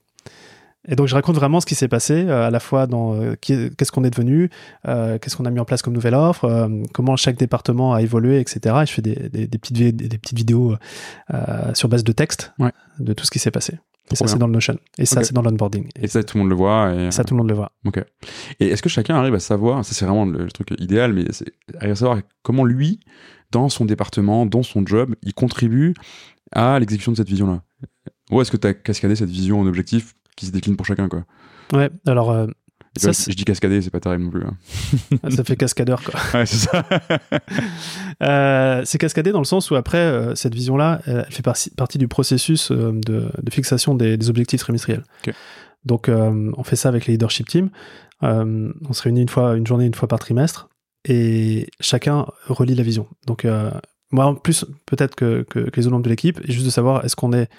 Et donc, je raconte vraiment ce qui s'est passé, euh, à la fois dans euh, qu'est-ce qu'on est devenu, euh, qu'est-ce qu'on a mis en place comme nouvelle offre, euh, comment chaque département a évolué, etc. Et je fais des, des- des petites, des, vidéos euh, sur base de texte Ouais. de tout ce qui s'est passé. Et ça, c'est dans le Notion. Et ça, c'est dans l'onboarding. Et Et ça, tout le monde le voit. Et... ça, tout le monde le voit. Ok. Et est-ce que chacun arrive à savoir, ça c'est vraiment le, le truc idéal, mais c'est arrive à savoir comment lui, dans son département, dans son job, il contribue à l'exécution de cette vision-là Ou est-ce que tu as cascadé cette vision en objectif qui se décline pour chacun quoi? Ouais, alors, euh, Ça, Je dis cascader, c'est pas terrible non plus. hein. ça fait cascadeur, quoi. Ouais, c'est ça. Euh, c'est cascadé dans le sens où après, euh, cette vision-là, elle fait partie, partie du processus de, de fixation des, des objectifs trimestriels. Donc, on fait ça avec les leadership teams. On se réunit une fois, une journée, une fois par trimestre, et chacun relie la vision. Donc, euh, moi, en plus, peut-être que, que, que les autres membres de l'équipe, juste de savoir est-ce qu'on est,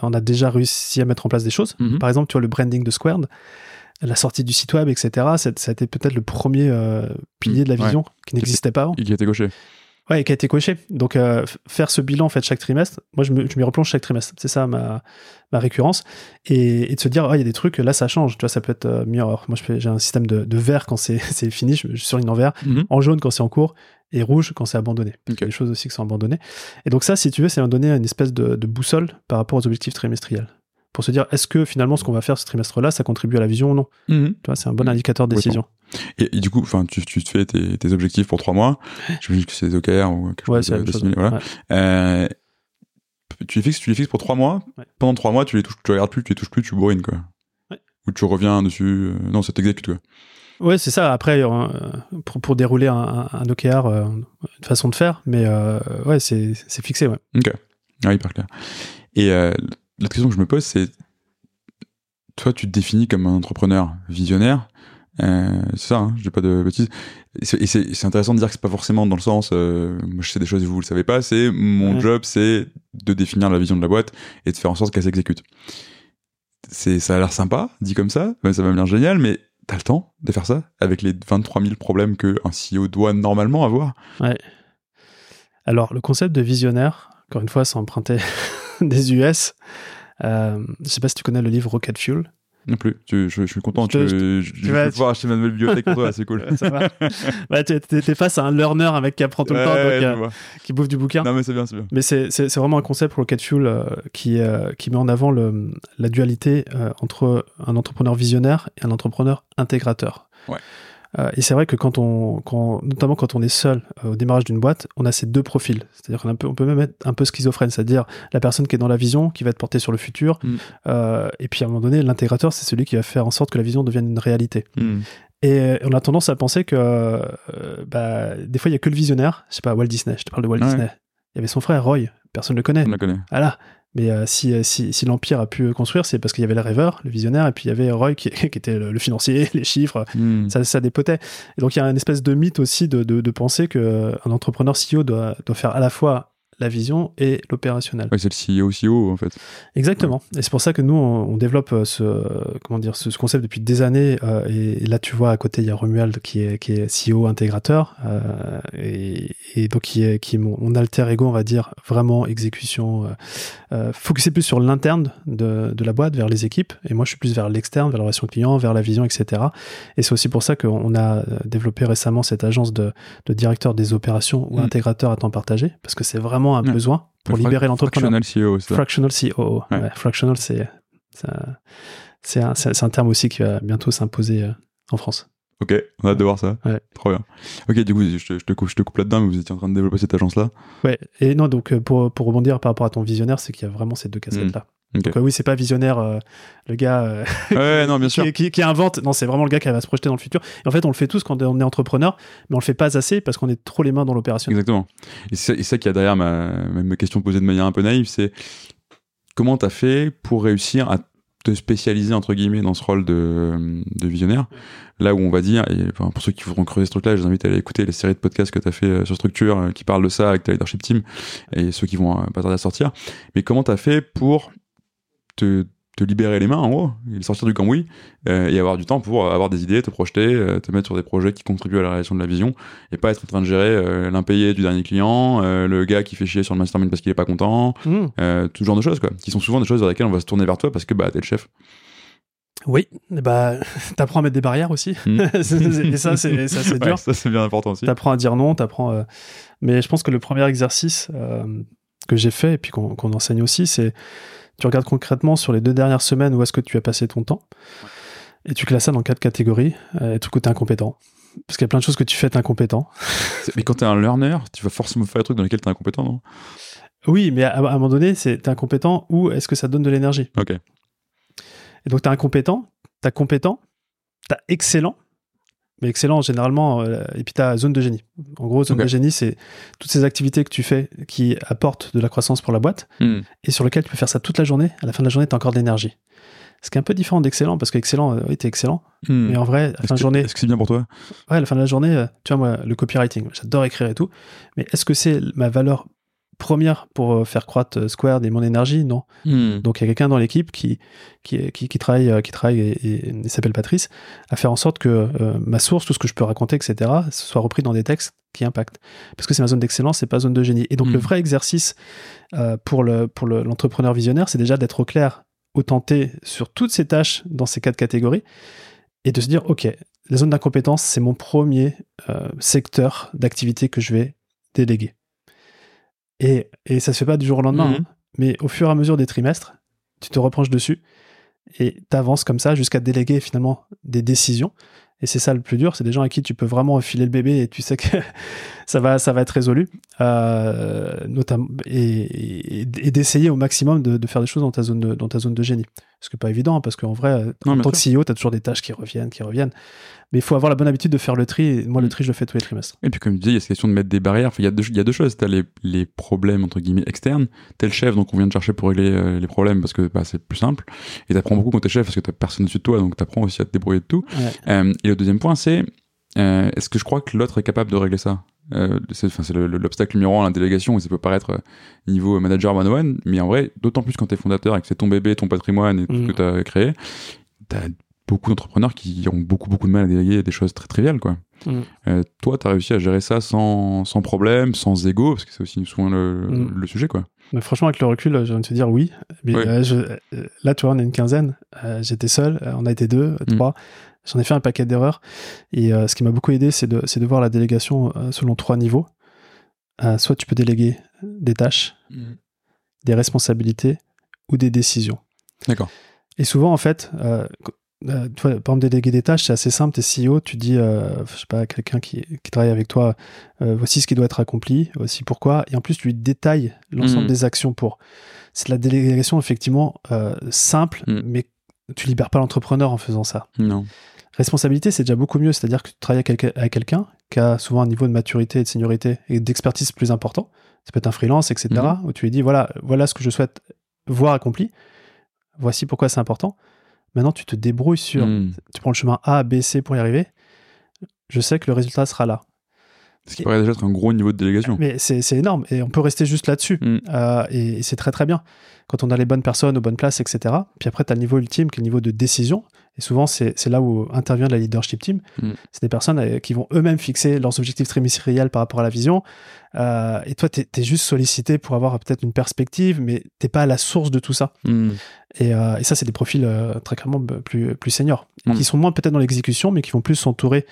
on a déjà réussi à mettre en place des choses? Mhm. Par exemple, tu vois, le branding de Squared, la sortie du site web, etc., ça, ça a été peut-être le premier euh, pilier de la. Ouais. vision qui n'existait pas avant. Et qui a été gaucher. Ouais, qui a été coché. Donc, euh, faire ce bilan en fait chaque trimestre, moi je m'y replonge chaque trimestre. C'est ça ma, ma récurrence. Et, et de se dire, ah, il y a des trucs, là ça change. Tu vois, ça peut être euh, moi j'ai un système de, de vert quand c'est fini, je, je surligne en vert, Mhm. en jaune quand c'est en cours, et rouge quand c'est abandonné. Parce qu'il y a des choses aussi qui sont abandonnées. Et donc, ça, si tu veux, c'est donner une espèce de, de boussole par rapport aux objectifs trimestriels. Pour se dire, est-ce que finalement ce qu'on va faire ce trimestre-là, ça contribue à la vision ou non Mhm. Tu vois, c'est un bon Mhm. indicateur de décision. Et, et du coup, enfin, tu, tu te fais tes, tes objectifs pour trois mois. J'imagine que c'est des OKR ou quelque Ouais, chose de, de similaire, Voilà. Ouais. Euh, tu les fixes, tu les fixes pour trois mois. Ouais. Pendant trois mois, tu les touches, tu regardes plus, tu les touches plus, tu bourrines quoi. Ou tu reviens dessus. euh, non, ça t'exécute quoi. Ouais, c'est ça. Après, euh, pour, pour dérouler un, un, OKR, une façon de faire, mais ouais, c'est c'est fixé, ouais. Ok. Ah, hyper clair. Et l'autre question que je me pose, c'est toi, tu te définis comme un entrepreneur visionnaire. Euh, c'est ça, hein, je dis pas de bêtises. Et c'est- intéressant de dire que c'est pas forcément dans le sens, euh, moi je sais des choses et vous, vous le savez pas, c'est mon Ouais. job, c'est de définir la vision de la boîte et de faire en sorte qu'elle s'exécute. Ça a l'air sympa, dit comme ça, ça m'a l'air génial, mais t'as le temps de faire ça avec les 23 000 problèmes que un CEO doit normalement avoir? Alors, le concept de visionnaire, encore une fois, c'est emprunté des US. Euh, je sais pas si tu connais le livre Rocket Fuel. Non plus. Tu- je, je suis content. Je te- tu, je, je vas- vais pouvoir acheter ma nouvelle bibliothèque pour toi, c'est cool. Ça va. Ouais, t'es t'es face à un learner, mec qui apprend tout le temps, Ouais, donc, je euh, qui bouffe du bouquin. Non mais c'est bien, c'est bien. Mais c'est vraiment un concept Rocket Fuel euh, qui, euh, qui met en avant le, la dualité entre un entrepreneur visionnaire et un entrepreneur intégrateur. Ouais. Euh, et c'est vrai que quand on, quand, notamment quand on est seul euh, au démarrage d'une boîte, on a ces deux profils. C'est-à-dire qu'on a un peu- on peut même être un peu schizophrène, c'est-à-dire la personne qui est dans la vision, qui va être portée sur le futur, Mm. euh, et puis à un moment donné, l'intégrateur, c'est celui qui va faire en sorte que la vision devienne une réalité. Hmm. Et on a tendance à penser que bah, des fois, il y a que le visionnaire. Je sais pas, Walt Disney, je te parle de Walt Ouais. Disney. Il y avait son frère, Roy, personne ne le connaît. On la connaît. Voilà. Mais euh, si, euh, si, si l'Empire a pu construire, c'est parce qu'il y avait le rêveur, le visionnaire, et puis il y avait Roy qui, qui était le, le financier, les chiffres, Hmm. ça, ça dépotait. Et donc il y a une espèce de mythe aussi de, de, de penser qu'un entrepreneur CEO doit, doit faire à la fois la vision et l'opérationnel. Ouais, c'est le CEO, CEO en fait. Exactement. Et c'est pour ça que nous, on, on développe euh, ce, comment dire, ce, ce concept depuis des années. euh, et, et là, tu vois, à côté, il y a Romuald qui est, qui est CEO intégrateur. euh, et, et donc, qui est, qui est mon, mon alter ego, on va dire, vraiment exécution. Euh, focusé plus sur l'interne de, de la boîte, vers les équipes. Et moi, je suis plus vers l'externe, vers la relation client, vers la vision, etc. Et c'est aussi pour ça qu'on a développé récemment cette agence de, de directeur des opérations ou Mm. intégrateur à temps partagé. Parce que c'est vraiment un Ouais. besoin pour Fra- libérer l'entrepreneur. Fractional CEO, c'est ça. Fractional. Ouais. Ouais, fractional, c'est c'est un- un, terme aussi qui va bientôt s'imposer euh, en France. Ok, on a hâte de voir ça. Ouais. Trop bien. Ok, du coup, je te, je te coupe, je te coupe là-dedans, mais vous étiez en train de développer cette agence-là. Ouais. Et non, donc euh, pour, pour rebondir par rapport à ton visionnaire, c'est qu'il y a vraiment ces deux casquettes-là. Ok. Donc, euh, oui, c'est pas visionnaire, euh, le gars euh, Ouais, non, bien sûr. qui, qui- qui invente. Non, c'est vraiment le gars qui va se projeter dans le futur. Et en fait, on le fait tous quand on est entrepreneur, mais on le fait pas assez parce qu'on est trop les mains dans l'opérationnel. Exactement. Et c'est ça qu'il y a derrière ma, ma question posée de manière un peu naïve, c'est comment t'as fait pour réussir à te spécialiser entre guillemets dans ce rôle de, de visionnaire? Là où on va dire, et enfin, pour ceux qui voudront creuser ce truc-là, je vous invite à aller écouter les séries de podcasts que tu as fait sur Structure qui parlent de ça avec ta leadership team et ceux qui vont pas tarder à sortir. Mais comment tu as fait pour te, te libérer les mains en gros, sortir du cambouis euh, et avoir du temps pour avoir des idées, te projeter, euh, te mettre sur des projets qui contribuent à la réalisation de la vision et pas être en train de gérer euh, l'impayé du dernier client, euh, le gars qui fait chier sur le mastermind parce qu'il est pas content, Mmh. euh, tout ce genre de choses quoi, qui sont souvent des choses vers lesquelles on va se tourner vers toi parce que bah t'es le chef. Oui, bah, t'apprends à mettre des barrières aussi. Mm. et ça, c'est ça, c'est Ouais, dur. ça c'est bien important aussi. T'apprends à dire non, t'apprends. euh, Mais je pense que le premier exercice euh, que j'ai fait et puis qu'on enseigne aussi, c'est tu regardes concrètement sur les deux dernières semaines où est-ce que tu as passé ton temps et tu classes ça dans quatre catégories. Euh, et tout coup, t'es incompétent. Parce qu'il y a plein de choses que tu fais, t'es incompétent. Mais quand t'es un learner, tu vas forcément faire des trucs dans lesquels t'es incompétent, non? Oui, mais à, à un moment donné, c'est t'es incompétent ou est-ce que ça donne de l'énergie? Ok. Et donc, t'as incompétent, t'as compétent, t'as excellent, mais excellent généralement, euh, et puis t'as zone de génie. En gros, zone de génie, c'est toutes ces activités que tu fais qui apportent de la croissance pour la boîte Hmm. et sur lesquelles tu peux faire ça toute la journée. À la fin de la journée, t'as encore de l'énergie. Ce qui est un peu différent d'excellent, parce qu'excellent, euh, oui, t'es excellent, Hmm. mais en vrai, à la fin de que- journée, Est-ce que c'est bien pour toi? Ouais, à la fin de la journée, euh, tu vois, moi, le copywriting, j'adore écrire et tout, mais est-ce que c'est ma valeur première pour euh, faire croître euh, Squared et mon énergie Non. Hmm. Donc il y a quelqu'un dans l'équipe qui, qui, qui, qui travaille, euh, qui travaille et, s'appelle Patrice, à faire en sorte que euh, ma source, tout ce que je peux raconter, etc., soit repris dans des textes qui impactent. Parce que c'est ma zone d'excellence, c'est pas zone de génie. Et donc Mm. le vrai exercice euh, pour le pour le- l'entrepreneur visionnaire, c'est déjà d'être au clair, autenté sur toutes ces tâches dans ces quatre catégories et de se dire, ok, la zone d'incompétence, c'est mon premier euh, secteur d'activité que je vais déléguer. Et, et ça se fait pas du jour au lendemain, Mhm. hein. mais au fur et à mesure des trimestres, tu te reproches dessus et tu avances comme ça jusqu'à déléguer finalement des décisions. Et c'est ça le plus dur, c'est des gens à qui tu peux vraiment filer le bébé et tu sais que ça va, ça va être résolu. Euh, notamment, et, et- et d'essayer au maximum de, de faire des choses dans ta zone de, dans ta zone de génie. Ce qui n'est pas évident, parce qu'en vrai, Non, en tant que CEO, tu as toujours des tâches qui reviennent, qui reviennent. Mais il faut avoir la bonne habitude de faire le tri. Et moi, le Mm. tri, je le fais tous les trimestres. Et puis comme tu disais, il y a cette question de mettre des barrières. Enfin, il y a deux, il y a deux choses. T'as les, les problèmes entre guillemets externes. T'es le chef, donc on vient de chercher pour régler euh, les problèmes parce que bah, c'est plus simple. Et t'apprends beaucoup quand t'es chef parce que t'as personne dessus de toi, donc t'apprends aussi à te débrouiller de tout. Ouais. Euh, et le deuxième point, c'est euh, est-ce que je crois que l'autre est capable de régler ça? Euh, C'est l'obstacle numéro un à la délégation, et ça peut paraître euh, niveau manager one-on-one, mais en vrai, d'autant plus quand t'es fondateur et que c'est ton bébé, ton patrimoine et tout ce que t'as créé, t'as beaucoup d'entrepreneurs qui ont beaucoup beaucoup de mal à déléguer des choses très triviales, quoi. Mhm. Euh, toi, t'as réussi à gérer ça sans, sans problème, sans ego, parce que c'est aussi souvent le, Mhm. le sujet, quoi. Mais franchement, avec le recul, je viens de te dire oui. Mais Ouais. euh, je- euh, là, tu vois, on est une quinzaine. Euh, J'étais seul, euh, on a été deux, euh, Mm. trois. J'en ai fait un paquet d'erreurs. Et euh, ce qui m'a beaucoup aidé, c'est de, voir la délégation euh, selon trois niveaux. Euh, soit tu peux déléguer des tâches, des responsabilités ou des décisions. D'accord. Et souvent, en fait, euh, qu- tu vois, par exemple, déléguer des tâches, c'est assez simple. T'es CEO, tu dis, euh, je sais pas, à quelqu'un qui, qui travaille avec toi, euh, voici ce qui doit être accompli, voici pourquoi. Et en plus, tu lui détailles l'ensemble Mhm. des actions pour. C'est de la délégation, effectivement, simple, Mhm. mais tu libères pas l'entrepreneur en faisant ça. Non. Responsabilité, c'est déjà beaucoup mieux. C'est-à-dire que tu travailles avec quelqu'un- qui a souvent un niveau de maturité et de seniorité et d'expertise plus important. Ça peut être un freelance, etc. Mhm. Où tu lui dis, voilà, voilà ce que je souhaite voir accompli. Voici pourquoi c'est important. Maintenant, tu te débrouilles sur. Mhm. Tu prends le chemin A, B, C pour y arriver. Je sais que le résultat sera là. Ce qui paraît déjà être un gros niveau de délégation. Mais c'est énorme et on peut rester juste là-dessus. Mm. Euh, et et c'est très très bien. Quand on a les bonnes personnes aux bonnes places, etc. Puis après, tu as le niveau ultime qui est le niveau de décision. Et souvent, c'est c'est là où intervient la leadership team. Mm. C'est des personnes euh, qui vont eux-mêmes fixer leurs objectifs trimestriels par rapport à la vision. Euh, et toi, tu es, juste sollicité pour avoir peut-être une perspective, mais t'es pas à la source de tout ça. Et, euh, et ça, c'est des profils euh, très clairement b- plus, plus seniors, Mm. qui sont moins peut-être dans l'exécution, mais qui vont plus s'entourer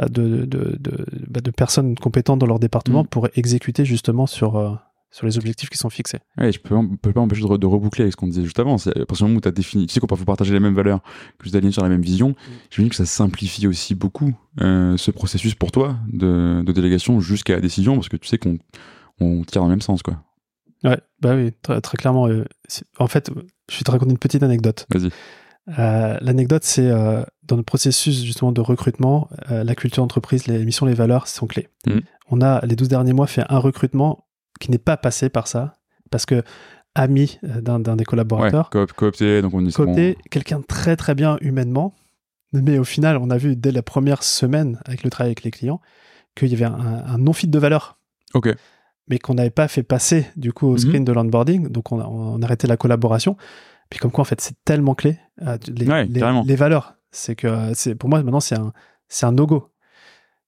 de, de, de, bah, de personnes compétentes dans leur département Mm. pour exécuter justement sur, sur les objectifs qui sont fixés. Ouais, je peux, on peut pas m'empêcher de, re- de reboucler avec ce qu'on disait juste avant. C'est à partir du moment où tu as défini, tu sais qu'on peut partager les mêmes valeurs, que vous alignés sur la même vision, j'imagine que ça simplifie aussi beaucoup euh, ce processus pour toi de, de délégation jusqu'à la décision, parce que tu sais qu'on on tire dans le même sens, quoi. Ouais, bah oui, très, très clairement. euh, en fait, je vais te raconter une petite anecdote. Vas-y. Euh, L'anecdote, c'est euh, dans le processus justement de recrutement, la culture d'entreprise, les missions, les valeurs sont clés. Mhm. On a les 12 derniers mois fait un recrutement qui n'est pas passé par ça, parce que ami euh, d'un des Ouais, collaborateurs. coop- coopté, donc on quelqu'un très très bien humainement, mais au final, on a vu dès la première semaine avec le travail avec les clients qu'il y avait un, un non-fit de valeur, Ok. mais qu'on n'avait pas fait passer du coup au Mhm. screen de l'onboarding, donc on a, on a arrêté la collaboration. Puis comme quoi, en fait, c'est tellement clé, euh, les, Ouais, les- carrément. les valeurs. C'est que euh, c'est pour moi maintenant, c'est un, c'est un no-go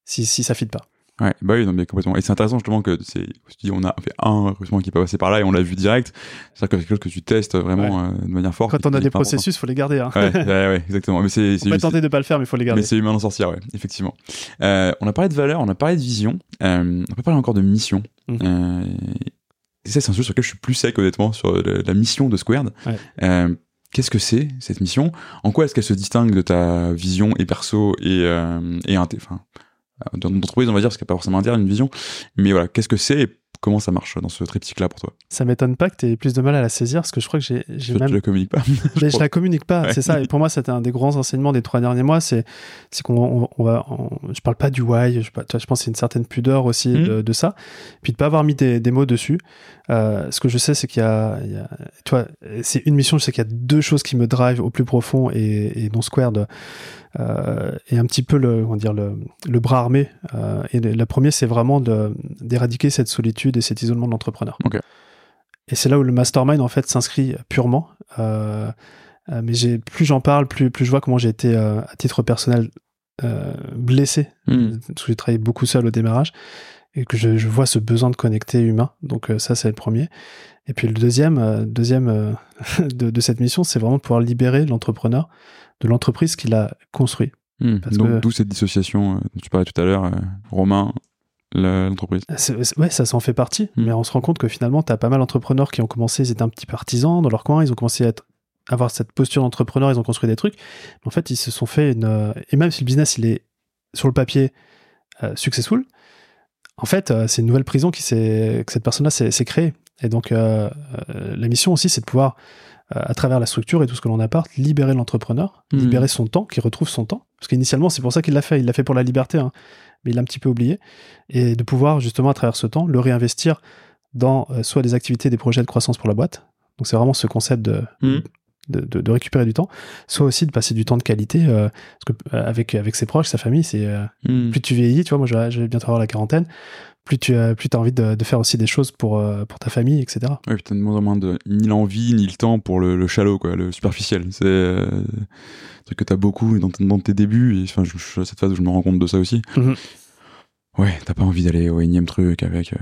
si, si ça fit pas. Ouais, bah oui, non, mais complètement. Et c'est intéressant justement que c'est, on a fait un recrutement qui est pas passé par là et on l'a vu direct. C'est-à-dire que c'est quelque chose que tu testes vraiment euh, de manière forte. Quand on a des important. processus, faut les garder. Hein. Ouais, ouais, ouais, exactement. Mais c'est, on c'est, peut c'est- tenter de pas le faire, mais faut les garder. mais c'est humain d'en sortir, ouais, effectivement. Euh, on a parlé de valeur, on a parlé de vision, euh, on peut parler encore de mission. Mhm. Euh, et ça, c'est un sujet sur lequel je suis plus sec, honnêtement, sur la, la mission de Squared. Ouais. Euh, Qu'est-ce que c'est cette mission? En quoi est-ce qu'elle se distingue de ta vision et perso et euh, et enfin dans d'entreprise on va dire parce qu'il n'y a pas forcément interne une vision. Mais voilà qu'est-ce que c'est? Comment ça marche dans ce triptyque là pour toi? Ça m'étonne pas que tu aies plus de mal à la saisir, parce que je crois que j'ai Toi, même tu la communiques pas mais je la communique pas, Ouais. c'est ça. Et pour moi, c'était un des grands enseignements des trois derniers mois. C'est, c'est qu'on on, on va, on- je parle pas du why. Je, je pense que c'est une certaine pudeur aussi Mhm. de, de ça. Puis de pas avoir mis des, des mots dessus. Euh, ce que je sais, c'est qu'il y y a tu vois, c'est une mission. Je sais qu'il y a deux choses qui me drive au plus profond et, et dont Squared euh, est un petit peu le, on va dire le, le bras armé. Euh, et le, le premier, c'est vraiment d'éradiquer cette solitude et cet isolement de l'entrepreneur. Et c'est là où le mastermind en fait s'inscrit purement. Euh, euh, mais j'ai plus j'en parle, plus plus je vois comment j'ai été euh, à titre personnel euh, blessé Mhm. parce que j'ai travaillé beaucoup seul au démarrage et que je, je vois ce besoin de connecter humain. Donc ça c'est le premier. Et puis le deuxième deuxième de, de cette mission, c'est vraiment de pouvoir libérer l'entrepreneur de l'entreprise qu'il a construit. Parce donc que- d'où cette dissociation dont tu parlais tout à l'heure Romain l'entreprise c'est- ouais, ça s'en fait partie, Mm. mais on se rend compte que finalement, tu as pas mal d'entrepreneurs qui ont commencé, ils étaient un petit peu artisans dans leur coin, ils ont commencé à être- avoir cette posture d'entrepreneur, ils ont construit des trucs. Mais en fait, ils se sont fait une. euh, Et même si le business, il est sur le papier euh, successful, en fait, euh, c'est une nouvelle prison qui s'est, que cette personne-là s'est, créée. Et donc, euh, la mission aussi, c'est de pouvoir, à travers la structure et tout ce que l'on apporte, libérer l'entrepreneur, Mhm. libérer son temps, qu'il retrouve son temps. Parce qu'initialement, c'est pour ça qu'il l'a fait. Il l'a fait pour la liberté, hein, mais il l'a un petit peu oublié. Et de pouvoir, justement, à travers ce temps, le réinvestir dans euh, soit des activités, des projets de croissance pour la boîte. Donc, c'est vraiment ce concept de, Mhm. De, de- de récupérer du temps, soit aussi de passer du temps de qualité, euh, parce que euh, avec, avec ses proches, sa famille, c'est euh, Mhm. plus tu vieillis, tu vois, moi je vais, je vais bientôt avoir la quarantaine, plus tu as, plus as envie de, de faire aussi des choses pour, pour ta famille, etc. Ouais, puis t'as de moins en moins de, ni l'envie, ni le temps pour le, le shallow, quoi, le superficiel. C'est euh, un truc que t'as beaucoup dans, dans tes débuts, et enfin, je, cette phase où je me rends compte de ça aussi. Mhm. Ouais, t'as pas envie d'aller au énième truc avec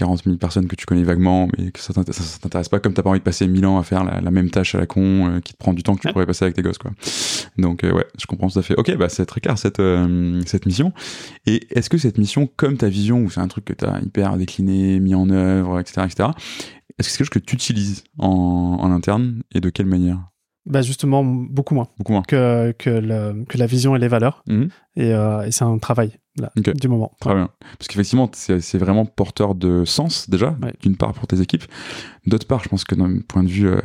40 000 personnes que tu connais vaguement, mais que ça ça t'intéresse pas, comme t'as pas envie de passer 1000 ans à faire la, la même tâche à la con, euh, qui te prend du temps que tu Ouais. pourrais passer avec tes gosses, quoi. Donc, euh, ouais, je comprends tout à fait. Ok, bah, c'est très clair, cette, euh, cette mission. Et est-ce que cette mission, comme ta vision, où c'est un truc que t'as hyper décliné, mis en œuvre, etc., etc., est-ce que c'est quelque chose que tu utilises en, en interne et de quelle manière? Bah justement, beaucoup moins Beaucoup moins. que, que, le- que la vision et les valeurs. Et, euh, et c'est un travail, là, Ok. du moment. Très bien. Parce qu'effectivement, c'est c'est vraiment porteur de sens, déjà, Ouais. d'une part pour tes équipes. D'autre part, je pense que d'un point de vue, euh,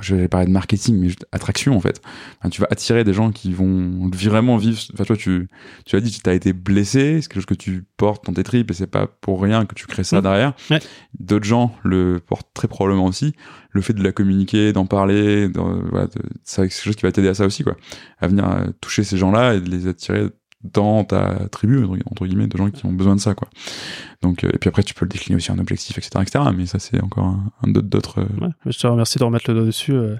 je vais parler de marketing, mais juste attraction, en fait. Enfin, tu vas attirer des gens qui vont vraiment vivre. Enfin, tu vois, tu, tu as dit, tu as été blessé, c'est quelque chose que tu portes dans tes tripes et c'est pas pour rien que tu crées ça Mhm. derrière. Ouais. D'autres gens le portent très probablement aussi. Le fait de la communiquer, d'en parler, voilà, de- c'est quelque chose qui va t'aider à ça aussi, quoi. À venir euh, toucher ces gens-là et de les attirer dans ta tribu, entre- guillemets, de gens qui ont besoin de ça, quoi. Donc, euh, et puis après, tu peux le décliner aussi en objectif, etc., etc. Mais ça, c'est encore un, un d'autres, euh, Ouais. Je te remercie de remettre le doigt dessus. euh,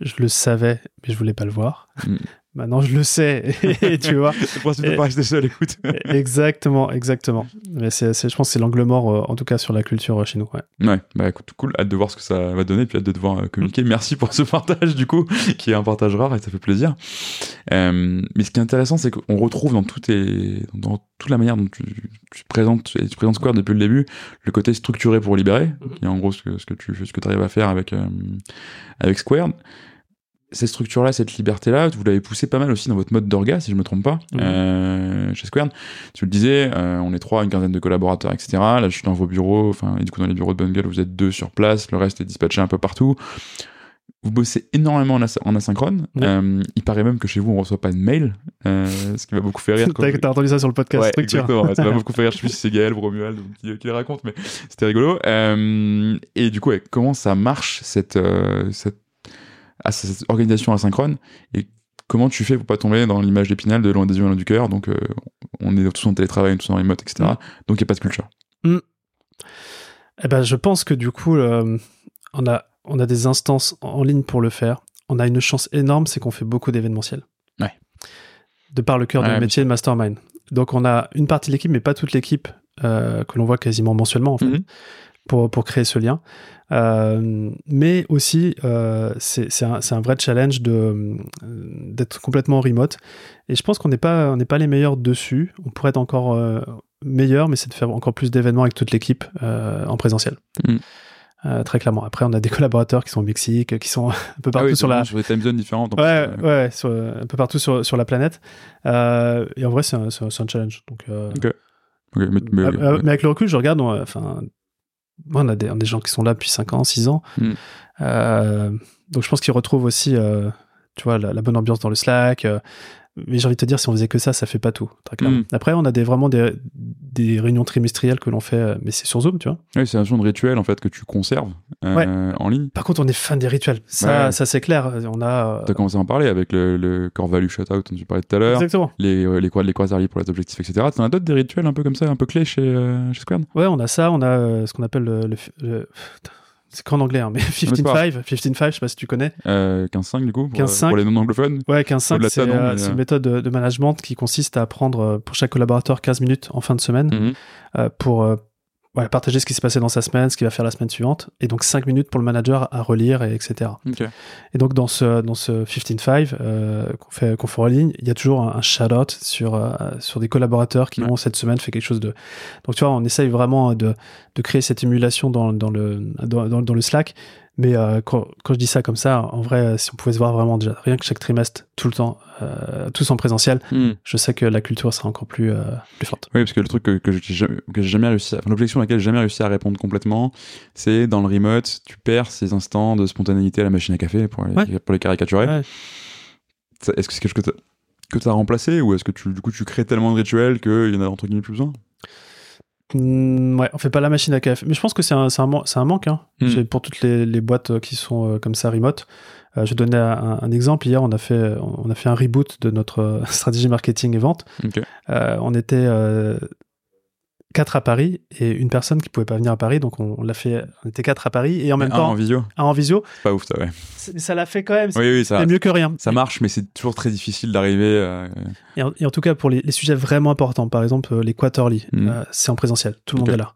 Je le savais, mais je voulais pas le voir. Mm. Maintenant, je le sais. Et tu vois. Le principe de Et- pas rester seul, écoute. exactement, exactement. Mais c'est, c'est- je pense que c'est l'angle mort, euh, en tout cas sur la culture euh, chez nous. Ouais. Ouais, bah écoute, cool, hâte de voir ce que ça va donner, puis hâte de te voir euh, communiquer. Merci pour ce partage, du coup, qui est un partage rare et ça fait plaisir. Mais ce qui est intéressant, c'est qu'on retrouve dans, tout tes, dans toute la manière dont tu, tu présentes, tu présentes Square depuis le début, le côté structuré pour libérer, Mhm. qui est en gros ce que, ce que tu ce que arrives à faire avec, avec Square. Cette structure-là, cette liberté-là, vous l'avez poussé pas mal aussi dans votre mode d'orga, si je me trompe pas, euh, chez Square. Tu le disais, euh, on est trois, une quinzaine de collaborateurs, etc. Là, je suis dans vos bureaux, enfin, et du coup, dans les bureaux de Bungle, vous êtes deux sur place, le reste est dispatché un peu partout. Vous bossez énormément en, as- en asynchrone. Ouais. Euh, il paraît même que chez vous, on reçoit pas de mail. ce qui m'a beaucoup fait rire. T'as t'as entendu ça sur le podcast Ouais, Structure. exactement. ça m'a beaucoup fait rire. Je sais plus si c'est Gaël ou Romuald qui, qui les raconte, mais c'était rigolo. Et du coup, ouais, comment ça marche cette, cette, ah, cette organisation asynchrone et comment tu fais pour pas tomber dans l'image d'épinal de loin des yeux loin du cœur Donc, euh, on est tous en télétravail, tous en remote, etc. Mm. Donc, il n'y a pas de culture. Eh ben, je pense que du coup, euh, on, a, on a des instances en ligne pour le faire. On a une chance énorme, c'est qu'on fait beaucoup d'événementiels. Ouais. De par le cœur Ouais, bien métier de Mastermind. Donc, on a une partie de l'équipe, mais pas toute l'équipe, euh, que l'on voit quasiment mensuellement, en fait, Mhm. Pour, pour créer ce lien. Euh, mais aussi, euh, c'est un, un vrai challenge d'être complètement remote. Et je pense qu'on n'est pas, on pas les meilleurs dessus. On pourrait être encore euh, meilleur, mais c'est de faire encore plus d'événements avec toute l'équipe euh, en présentiel. Mhm. Euh, très clairement. Après, on a des collaborateurs qui sont au Mexique, qui sont un peu partout Ah oui, sur la, sur des time zones différentes. en Ouais, ouais, sur- un peu partout sur, sur la planète. Et en vrai, c'est un, un- challenge. Donc, mais, mais- euh, ouais. mais avec le recul, je regarde, enfin, on a des, des gens qui sont là depuis 5 ans, 6 ans. Mm. Euh, donc, je pense qu'ils retrouvent aussi, euh, tu vois, la, la bonne ambiance dans le Slack. Mais j'ai envie de te dire, si on faisait que ça, ça fait pas tout, très. Mm. Après, on a des, vraiment des, des réunions trimestrielles que l'on fait, euh, mais c'est sur Zoom, tu vois. Oui, c'est un genre de rituel en fait que tu conserves euh, en ligne. Par contre, on est fan des rituels. Ça, Ouais. ça c'est clair. On a. euh, Tu as commencé à en parler avec le, le core value shutout dont tu parlais tout à l'heure, Exactement. les, euh, les, les croisarliers pour les objectifs, etc. T'en as d'autres des rituels un peu comme ça, un peu clés chez, chez Squared Ouais, on a ça, on a ce qu'on appelle le. le- le- c'est qu'en anglais, hein, mais 15-5, 15-5, je sais pas si tu connais. euh, 15-5 du coup, pour, 15-5. pour les non-anglophones. Ouais, 15-5, Au-delà de c'est euh, euh, une méthode de, de management qui consiste à prendre euh, pour chaque collaborateur 15 minutes en fin de semaine Mhm. euh, pour ouais, partager ce qui s'est passé dans sa semaine, ce qu'il va faire la semaine suivante, et donc 5 minutes pour le manager à relire, et etc. Et donc dans ce, dans ce 15-5 euh, qu'on fait, qu'on fait en ligne, il y a toujours un, un shout-out sur, euh, sur des collaborateurs qui Ouais. ont cette semaine fait quelque chose de... Donc tu vois, on essaye vraiment de, de créer cette émulation dans, dans, le, dans, dans- dans le Slack. Mais euh, quand, quand je dis ça comme ça, en vrai, euh, si on pouvait se voir vraiment déjà, rien que chaque trimestre, tout le temps, euh, tous en présentiel, Hmm. je sais que la culture sera encore plus, euh, plus forte. Oui, parce que le truc que, que j'ai jamais, réussi à, enfin, l'objection à laquelle j'ai jamais réussi à répondre complètement, c'est dans le remote, tu perds ces instants de spontanéité à la machine à café pour les, Ouais. pour les caricaturer. Ouais. Est-ce que c'est quelque chose que que t'as remplacé ou est-ce que tu, du coup, tu crées tellement de rituels qu'il y en a entre guillemets plus besoin? Mm, ouais, on fait pas la machine à café. Mais je pense que c'est un, c'est un, un manque. Hein. Mm. J'ai- Pour toutes les, les boîtes euh, qui sont euh, comme ça remote. Euh, je vais donner un, un exemple. Hier, on a fait, on a fait un reboot de notre euh, stratégie marketing et vente. Ok. Euh, on était euh, quatre à Paris et une personne qui pouvait pas venir à Paris. Donc, on, on l'a fait. On était quatre à Paris et en même Un temps en visio un en visio. Pas ouf, ça, ouais. Ça l'a fait quand même. Oui, oui, ça, C'est mieux que rien. ça marche, mais c'est toujours très difficile d'arriver à. Et en, et en tout cas, pour les, les sujets vraiment importants, par exemple euh, les quarterly, Mhm. euh, c'est en présentiel, tout le monde est là.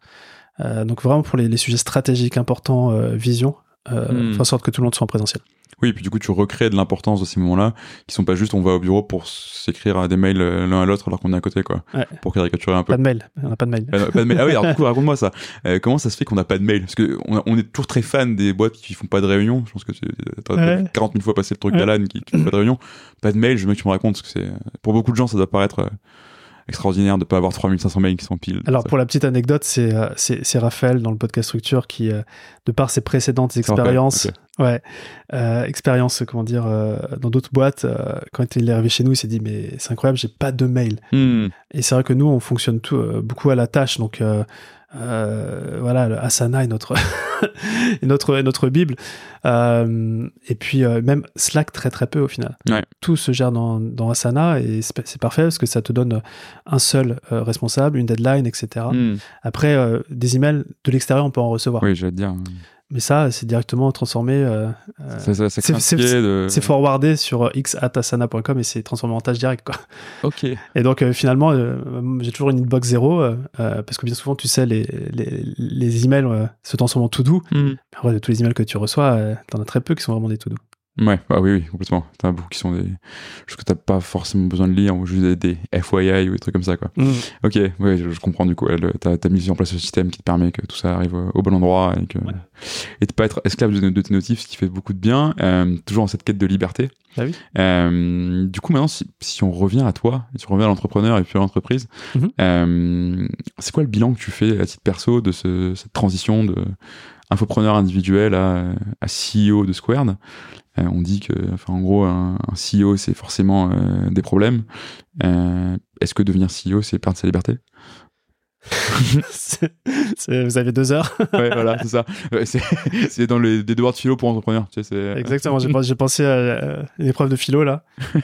Euh, donc vraiment pour les, les sujets stratégiques importants, euh, vision, euh, faire en sorte que tout le monde soit en présentiel. Oui, et puis du coup, tu recrées de l'importance de ces moments-là, qui sont pas juste on va au bureau pour s'écrire à des mails euh, l'un à l'autre alors qu'on est à côté, quoi. Ouais. Pour caricaturer un peu. Pas de mail, on n'a pas de mail. Euh, pas de mail. Ah oui, alors du coup, raconte-moi ça. Euh, comment ça se fait qu'on n'a pas de mail? Parce que on, est toujours très fan des boîtes qui font pas de réunion. Je pense que tu as Ouais. 40 000 fois passé le truc d'Alan qui, qui fait pas de réunion. Pas de mail, je veux que tu me racontes, parce que c'est pour beaucoup de gens, ça doit paraître euh, extraordinaire de pas avoir 3500 mails qui s'empilent. Alors Ça- pour la petite anecdote, c'est euh, c'est c'est Raphaël dans le podcast Structure qui, euh, de par ses précédentes expériences, ouais, euh, expériences, comment dire, euh, dans d'autres boîtes, euh, quand il est arrivé chez nous, il s'est dit mais c'est incroyable, j'ai pas de mail. Hmm. Et c'est vrai que nous, on fonctionne tout, beaucoup à la tâche. Donc, euh, voilà, le Asana est notre, est notre, est notre Bible. Euh, et puis, euh, même Slack, très très peu au final. Ouais. Tout se gère dans, dans Asana et c'est parfait parce que ça te donne un seul responsable, une deadline, etc. Hmm. Après, des emails de l'extérieur, on peut en recevoir. Oui, j'allais te dire. Mais ça, c'est directement transformé. euh, euh, c'est- forwardé sur x.asana.com et c'est transformé en tâche directe. Quoi. Ok. Et donc euh, finalement, euh, j'ai toujours une inbox zéro euh, euh, parce que bien souvent, tu sais, les, les, les emails euh, se transforment en to-do. Hmm. En vrai, de tous les emails que tu reçois, euh, t'en as très peu qui sont vraiment des to-do. Ouais, bah oui, oui, complètement. T'en as beaucoup qui sont des choses que t'as pas forcément besoin de lire, ou juste des, des FYI ou des trucs comme ça, quoi. Ok, ouais, je, je comprends du coup. le- T'as as mis en place ce système qui te permet que tout ça arrive au, bon endroit et que Ouais. et de pas être esclave de, de tes notifs, ce qui fait beaucoup de bien. Euh, toujours en cette quête de liberté. Bah oui. Euh, du coup, maintenant, si, si on revient à toi, si on revient à l'entrepreneur et puis à l'entreprise, Mhm. euh, c'est quoi le bilan que tu fais à titre perso de ce, cette transition de infopreneur individuel à, à CEO de Squared. Euh, on dit que, enfin, en gros, un, un CEO, c'est forcément euh, des problèmes. Euh, Est-ce que devenir CEO, c'est perdre sa liberté? Vous avez deux heures. Ouais, voilà, c'est ça. C'est dans les des devoirs de philo pour entrepreneurs. Tu sais, Exactement. J'ai pensé- à euh, une épreuve de philo là.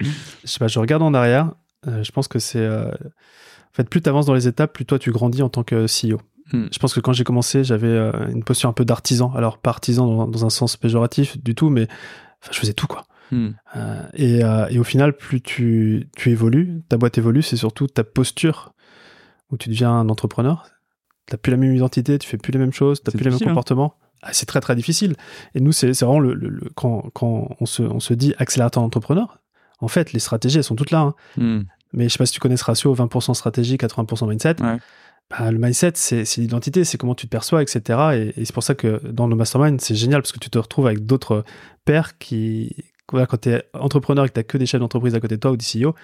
Je sais pas. Je regarde en arrière. je pense que c'est. en fait, plus tu avances dans les étapes, plus toi tu grandis en tant que CEO. Hmm. Je pense que quand j'ai commencé, j'avais euh, une posture un peu d'artisan. Alors pas artisan dans, dans un sens péjoratif du tout, mais enfin, je faisais tout quoi. Hmm. Euh, et, euh, et au final, plus tu, tu évolues, ta boîte évolue, c'est surtout ta posture où tu deviens un entrepreneur. T'as plus la même identité, tu fais plus les mêmes choses, t'as plus les mêmes hein. comportements. Ah, c'est très très difficile. Et nous, c'est vraiment le, le- le- quand, quand on, se, on se dit accélérateur entrepreneur, en fait, les stratégies, elles sont toutes là. hein. Hmm. Mais je sais pas si tu connais ce ratio 20% stratégie, 80% mindset. Ouais. Bah, le mindset, c'est l'identité, c'est comment tu te perçois, etc. Et, et c'est pour ça que dans nos masterminds, c'est génial parce que tu te retrouves avec d'autres pairs qui, voilà, quand tu es entrepreneur et que tu que des chefs d'entreprise à côté de toi ou des CEO,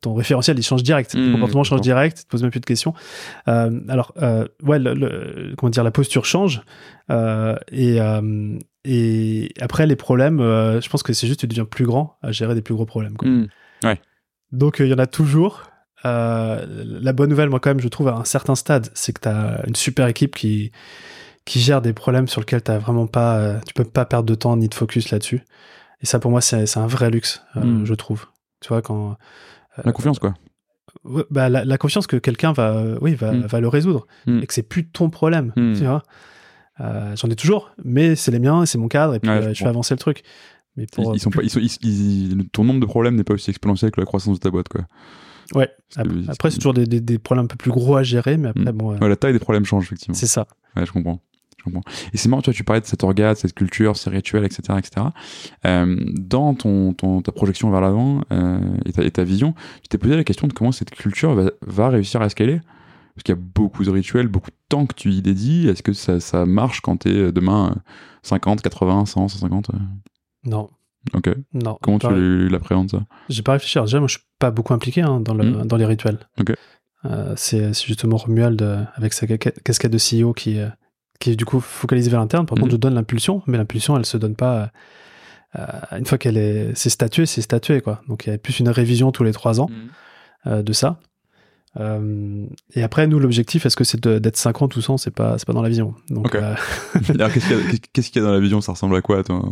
ton référentiel il change direct, Mmh, ton comportement change direct, tu te poses même plus de questions. Euh, alors, euh, ouais, le, le- comment dire, la posture change. Euh, et, euh, et après, les problèmes, euh, je pense que c'est juste que tu deviens plus grand à gérer des plus gros problèmes. quoi. Hmm. Donc euh, il y en a toujours. Euh, la bonne nouvelle, moi quand même, je trouve à un certain stade, c'est que tu as une super équipe qui qui gère des problèmes sur lesquels t'as vraiment pas, euh, tu peux pas perdre de temps ni de focus là-dessus. Et ça pour moi c'est c'est un vrai luxe, euh, Mm. je trouve. Tu vois quand euh, La confiance, quoi. ouais, bah, la, la confiance que quelqu'un va, euh, oui, va, Mm. va le résoudre Mm. et que c'est plus ton problème. Mm. Tu vois. Euh, J'en ai toujours, mais c'est les miens, c'est mon cadre, et puis Ouais, euh, je je fais avancer le truc. Mais pour, ils sont pas, ils sont, ils- ils- ton nombre de problèmes n'est pas aussi exponentiel que la croissance de ta boîte, quoi. Ouais. Après, après, c'est toujours des, des, des problèmes un peu plus gros à gérer, mais après Mm. bon, euh, Ouais, la taille des problèmes change, effectivement. c'est ça. Ouais, je comprends. Je comprends. Et c'est marrant, tu vois, tu parlais de cet orga, de cette culture, ces rituels, etc., etc. Euh, dans ton, ton, ta projection vers l'avant euh, et, ta, et ta vision, tu t'es posé la question de comment cette culture va, va réussir à scaler Parce qu'il y a beaucoup de rituels, beaucoup de temps que tu y dédies. Est-ce que ça, ça marche quand t'es euh, demain euh, 50, 80, 100, 150 euh? Non, Ok. non. Comment tu l'appréhendes ça? J'ai pas réfléchi. Alors, déjà, moi, je suis pas beaucoup impliqué hein, dans, le, Mm. dans les rituels. Ok. Euh, c'est justement Romuald euh, avec sa ca- casquette de CEO qui, euh, qui est du coup focalisé vers l'interne. Par contre, je donne l'impulsion, mais l'impulsion, elle se donne pas. une fois qu'elle est, c'est statué, c'est statué quoi. Donc il y a plus une révision tous les trois ans euh, de ça. Euh, et après, nous, l'objectif, est-ce que c'est d'être 50 ou 100 C'est pas, c'est pas dans la vision. Donc, euh, Alors, qu'est-ce qu'il y, a- y dans la vision? Ça ressemble à quoi toi?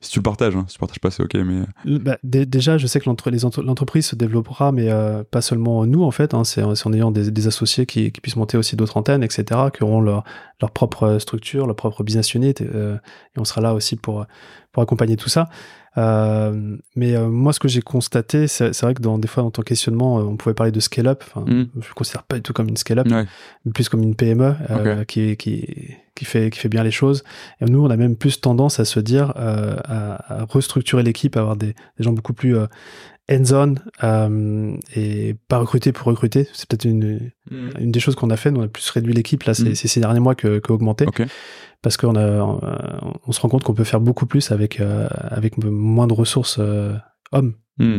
Si tu le partages, hein. si tu partages pas, c'est ok, mais. Bah, dé- déjà, je sais que l'entreprise se développera, mais euh, pas seulement nous en fait. hein, c'est en ayant des, des associés qui, qui puissent monter aussi d'autres antennes, etc., qui auront leur, leur propre structure, leur propre business unit, euh, et on sera là aussi pour pour accompagner tout ça. Euh, mais euh, moi, ce que j'ai constaté, c'est vrai que dans des fois dans ton questionnement, euh, on pouvait parler de scale up. Enfin, Mm. je le considère pas du tout comme une scale up, Ouais. mais plus comme une PME euh, qui, qui, qui, fait, qui fait bien les choses. Et nous, on a même plus tendance à se dire, à, à restructurer l'équipe, à avoir des, des gens beaucoup plus euh, et pas recruter pour recruter. C'est peut-être une, une des choses qu'on a fait. Nous, on a plus réduit l'équipe là ces, Mm. ces derniers mois que, que augmenté. Parce qu'on a, euh, on se rend compte qu'on peut faire beaucoup plus avec, euh, avec moins de ressources euh, hommes. Hmm.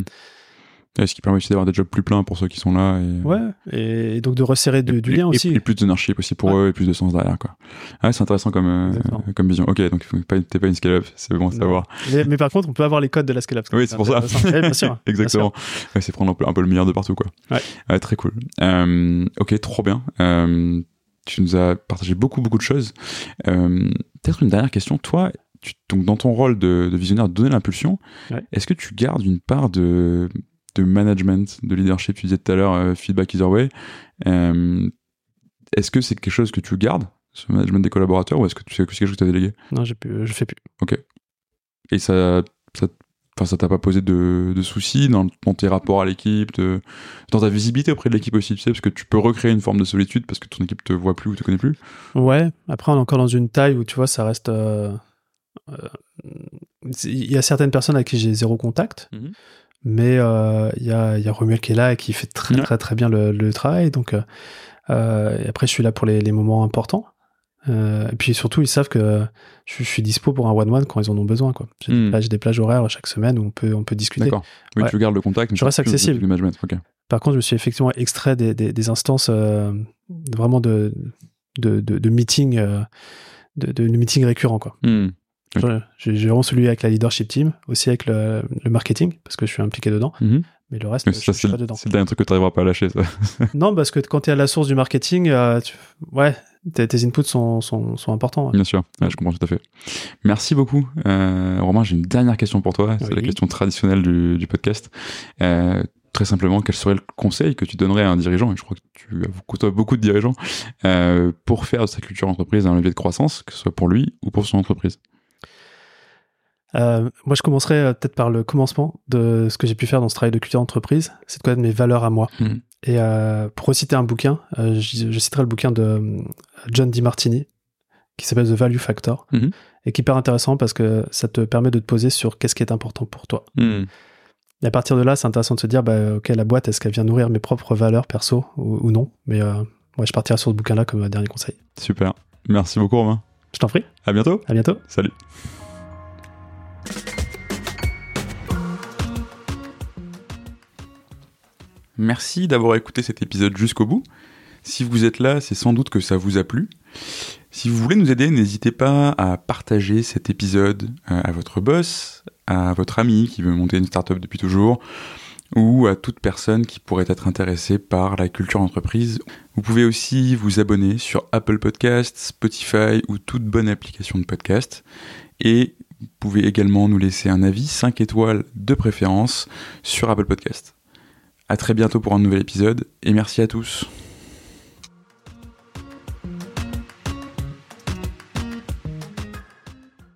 Ce qui permet aussi d'avoir des jobs plus pleins pour ceux qui sont là. Et... Ouais, et, donc de resserrer du, lien et- aussi. Et, plus d'ownership aussi pour Ouais. eux et plus de sens derrière. Quoi. Ah, c'est intéressant comme, euh, comme vision. Ok, donc t'es pas une scale-up, c'est bon à savoir. mais, mais par contre, on peut avoir les codes de la scale-up. Oui, c'est pour ça. Ouais, bien sûr. Exactement. Ouais, c'est prendre un peu, un peu le meilleur de partout. Quoi. Ouais. très cool. Euh, ok, trop bien. Euh, tu nous as partagé beaucoup, beaucoup de choses. Euh, Peut-être une dernière question. Toi, tu, donc dans ton rôle de, de visionnaire, de donner l'impulsion, Ouais. est-ce que tu gardes une part de, de management, de leadership? Tu disais tout à l'heure, euh, feedback either way. Euh, est-ce que c'est quelque chose que tu gardes, ce management des collaborateurs, ou est-ce que c'est quelque chose que tu as délégué? Non, plus, je fais plus. Et ça, ça, enfin, ça t'a pas posé de, de soucis dans, dans tes rapports à l'équipe, de- dans ta visibilité auprès de l'équipe aussi, tu sais, parce que tu peux recréer une forme de solitude parce que ton équipe te voit plus ou te connaît plus. Ouais, après on est encore dans une taille où tu vois, ça reste. euh, euh, Il y a certaines personnes avec qui j'ai zéro contact, Mhm. mais euh, il y, a, y a Romuald qui est là et qui fait très Ouais. très très bien le, le travail. Donc, et après, je suis là pour les, les moments importants. Euh, et puis surtout, ils savent que je, je suis dispo pour un one-one quand ils en ont besoin. quoi. J'ai des plages- des plages horaires chaque semaine où on peut, on peut discuter. D'accord. Oui, Ouais. tu gardes le contact, mais Je reste accessible. du management. Ok. Par contre, je me suis effectivement extrait des, des, des instances euh, vraiment de, de, de, de meetings, euh, de, récurrents. Quoi. Hmm. J'ai vraiment celui avec la leadership team, aussi avec le, le marketing, parce que je suis impliqué dedans. Mhm. Mais le reste, ça, je suis pas dedans. C'est le dernier truc que tu n'arriveras pas à lâcher, ça. non, parce que quand tu es à la source du marketing, tu... ouais, tes, tes, inputs sont, sont, sont importants. Ouais. Bien sûr, ouais, je comprends tout à fait. Merci beaucoup. Euh, Romain, j'ai une dernière question pour toi. C'est Oui. la question traditionnelle du, du podcast. Euh, très simplement, quel serait le conseil que tu donnerais à un dirigeant, et je crois que tu as beaucoup, de dirigeants, euh, pour faire de sa culture entreprise un levier de croissance, que ce soit pour lui ou pour son entreprise? Euh, moi, je commencerai peut-être par le commencement de ce que j'ai pu faire dans ce travail de culture d'entreprise, c'est de connaître mes valeurs à moi? Mhm. Et euh, pour reciter un bouquin, euh, je, je citerai le bouquin de euh, John DiMartini, qui s'appelle The Value Factor, Mhm. et qui est hyper intéressant parce que ça te permet de te poser sur qu'est-ce qui est important pour toi. Hmm. Et à partir de là, c'est intéressant de se dire, bah, ok, la boîte, est-ce qu'elle vient nourrir mes propres valeurs perso ou, ou non? Mais euh, ouais, je partirai sur ce bouquin-là comme dernier conseil. Super. Merci beaucoup, Romain. Je t'en prie, À bientôt. à bientôt. Salut. Merci d'avoir écouté cet épisode jusqu'au bout. Si vous êtes là, c'est sans doute que ça vous a plu. Si vous voulez nous aider, n'hésitez pas à partager cet épisode euh, à votre boss, à votre ami qui veut monter une startup depuis toujours, ou à toute personne qui pourrait être intéressée par la culture entreprise. Vous pouvez aussi vous abonner sur Apple Podcasts, Spotify ou toute bonne application de podcast. Et vous pouvez également nous laisser un avis 5 étoiles de préférence sur Apple Podcast. À très bientôt pour un nouvel épisode et merci à tous.